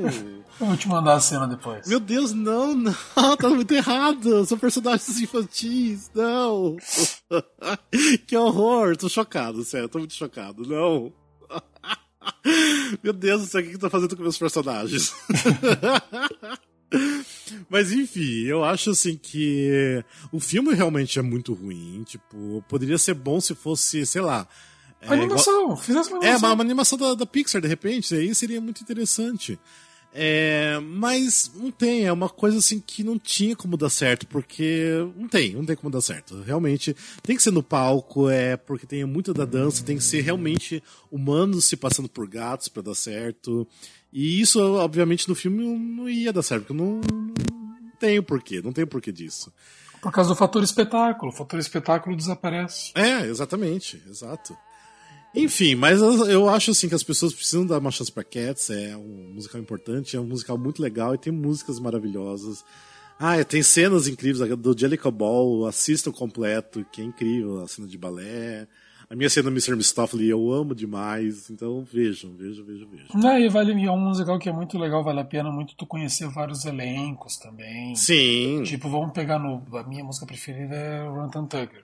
Eu vou te mandar a cena depois. Meu Deus, não, não, tá muito errado. São personagens infantis, não. que horror, tô chocado, sério, tô muito chocado, não. Meu Deus do céu, o que, que tá fazendo com meus personagens? Mas enfim, eu acho assim que o filme realmente é muito ruim. Tipo, poderia ser bom se fosse, sei lá. É, animação, igual... fizesse uma animação. É, uma, uma animação da, da Pixar, de repente, aí seria muito interessante. É, mas não tem, é uma coisa assim que não tinha como dar certo, porque não tem, não tem como dar certo. Realmente tem que ser no palco, é porque tem muito da dança, tem que ser realmente humanos se passando por gatos para dar certo. E isso, obviamente, no filme não ia dar certo, porque não, não tem o porquê, não tem o porquê disso. Por causa do fator espetáculo, o fator espetáculo desaparece. É, exatamente, exato. Enfim, mas eu acho assim que as pessoas precisam dar uma chance pra Cats, é um musical importante, é um musical muito legal e tem músicas maravilhosas. Ah, tem cenas incríveis do Jellicle Ball, assista o completo, que é incrível, a cena de balé. A minha cena do Mr. Mistopheles eu amo demais, então vejam, vejam, vejam, vejam. Não, e vale, é um musical que é muito legal, vale a pena muito tu conhecer vários elencos também. Sim. Tipo, vamos pegar no. A minha música preferida é Rantan Tugger.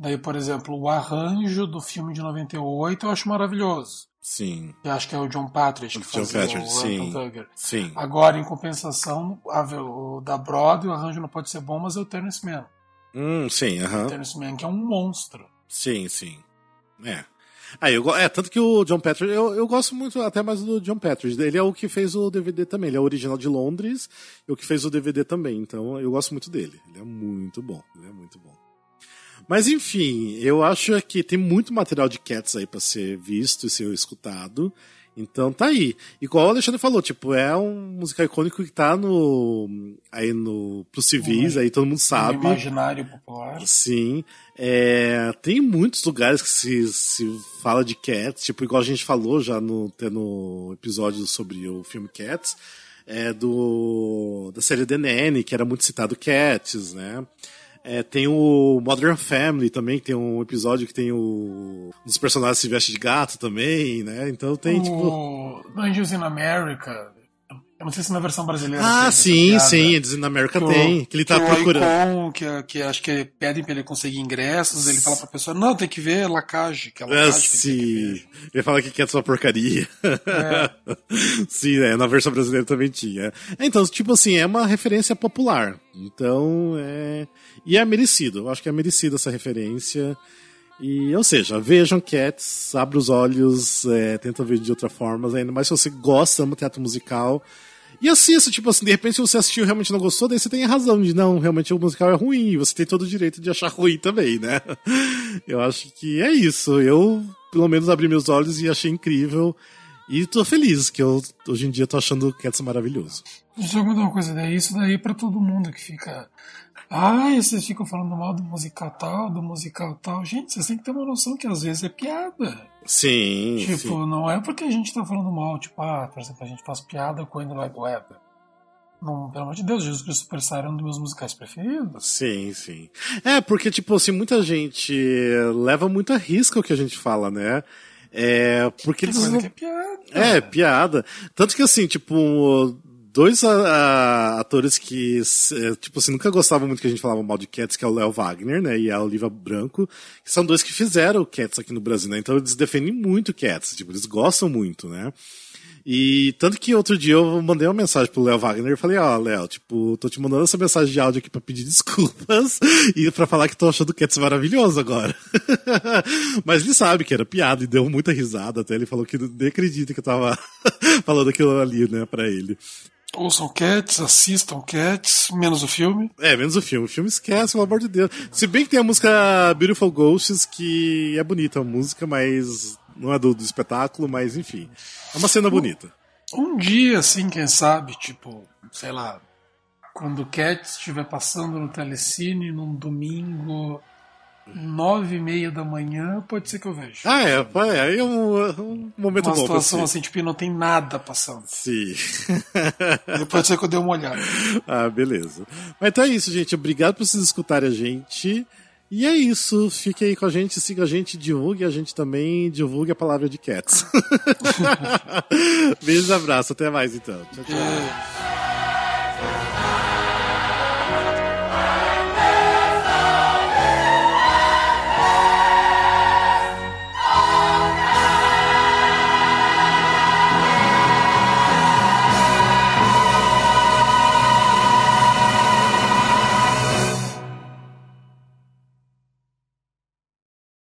Daí, por exemplo, o arranjo do filme de 98 eu acho maravilhoso. Sim. Eu acho que é o John Patrick que John fazia Patrick, o sim, Tugger. Sim. Agora, em compensação, a, o da Broadway, o arranjo não pode ser bom, mas é o Terence Mann. Hum, sim, aham. Uh -huh. O Terence Mann, que é um monstro. Sim, sim. É. Ah, eu, é, tanto que o John Patrick, eu, eu gosto muito até mais do John Patrick. Ele é o que fez o DVD também. Ele é o original de Londres e o que fez o DVD também. Então eu gosto muito dele. Ele é muito bom. Ele é muito bom. Mas enfim, eu acho que tem muito material de Cats aí para ser visto e ser escutado. Então tá aí. Igual o Alexandre falou, tipo, é um musical icônico que tá no. aí no. pros civis, aí todo mundo sabe. No imaginário popular. Sim. É, tem muitos lugares que se, se fala de Cats, tipo, igual a gente falou já no, no episódio sobre o filme Cats, é do. da série Nanny, que era muito citado Cats, né? É, tem o Modern Family também, que tem um episódio que tem o. Um dos personagens se veste de gato também, né? Então tem, o... tipo. Angels in America. Eu não sei se na versão brasileira. Ah, sim, sim, Angels in America que tem. O, que ele tá que procurando. Icon, que, que acho que pedem pra ele conseguir ingressos, ele fala pra pessoa: não, tem que ver Lacage, que é Lacage. É, sim. Ele fala que quer sua porcaria. É. sim, é, na versão brasileira também tinha. Então, tipo assim, é uma referência popular. Então, é. E é merecido, acho que é merecido essa referência. E, ou seja, vejam Cats, abra os olhos, é, tenta ver de outra forma, ainda mais se você gosta, ama teatro musical. E assista, tipo assim, de repente se você assistiu e realmente não gostou, daí você tem razão de não, realmente o musical é ruim, você tem todo o direito de achar ruim também, né? Eu acho que é isso. Eu, pelo menos, abri meus olhos e achei incrível. E tô feliz que eu, hoje em dia, tô achando Cats maravilhoso. Deixa eu contar uma coisa daí, isso daí é pra todo mundo que fica Ai, vocês ficam falando mal do musical tal, do musical tal. Gente, vocês têm que ter uma noção que às vezes é piada. Sim. Tipo, sim. não é porque a gente tá falando mal, tipo, ah, por exemplo, a gente faz piada com Andrew Lloyd Webber. Não, pelo amor de Deus, Jesus Cristo Superstar é um dos meus musicais preferidos. Sim, sim. É, porque, tipo, assim, muita gente leva muito a risca o que a gente fala, né? É, porque eles. Não... que é piada. É, piada. Tanto que, assim, tipo, dois a, a, atores que, é, tipo assim, nunca gostavam muito que a gente falava mal de Cats, que é o Léo Wagner, né, e a Oliva Branco, que são dois que fizeram Cats aqui no Brasil, né, então eles defendem muito Cats, tipo, eles gostam muito, né. E tanto que outro dia eu mandei uma mensagem pro Léo Wagner e falei, ó, oh, Léo, tipo, tô te mandando essa mensagem de áudio aqui pra pedir desculpas e pra falar que tô achando o Cats maravilhoso agora. Mas ele sabe que era piada e deu muita risada até. Ele falou que nem acredita que eu tava falando aquilo ali, né, pra ele. Ouçam Cats, assistam Cats, menos o filme. É, menos o filme. O filme esquece, pelo amor de Deus. Se bem que tem a música Beautiful Ghosts, que é bonita a música, mas não é do, do espetáculo, mas enfim. É uma cena bonita. Um dia, assim, quem sabe, tipo, sei lá, quando Cats estiver passando no Telecine num domingo nove e meia da manhã, pode ser que eu veja. Ah, é, é aí é um, um momento uma bom. Uma situação assim, tipo, não tem nada passando. Sim. pode ser que eu dê uma olhada. Ah, beleza. Mas então é isso, gente. Obrigado por vocês escutarem a gente. E é isso. Fique aí com a gente, siga a gente, divulgue a gente também, divulgue a palavra de Cats. Beijo e abraço. Até mais então. Tchau, tchau.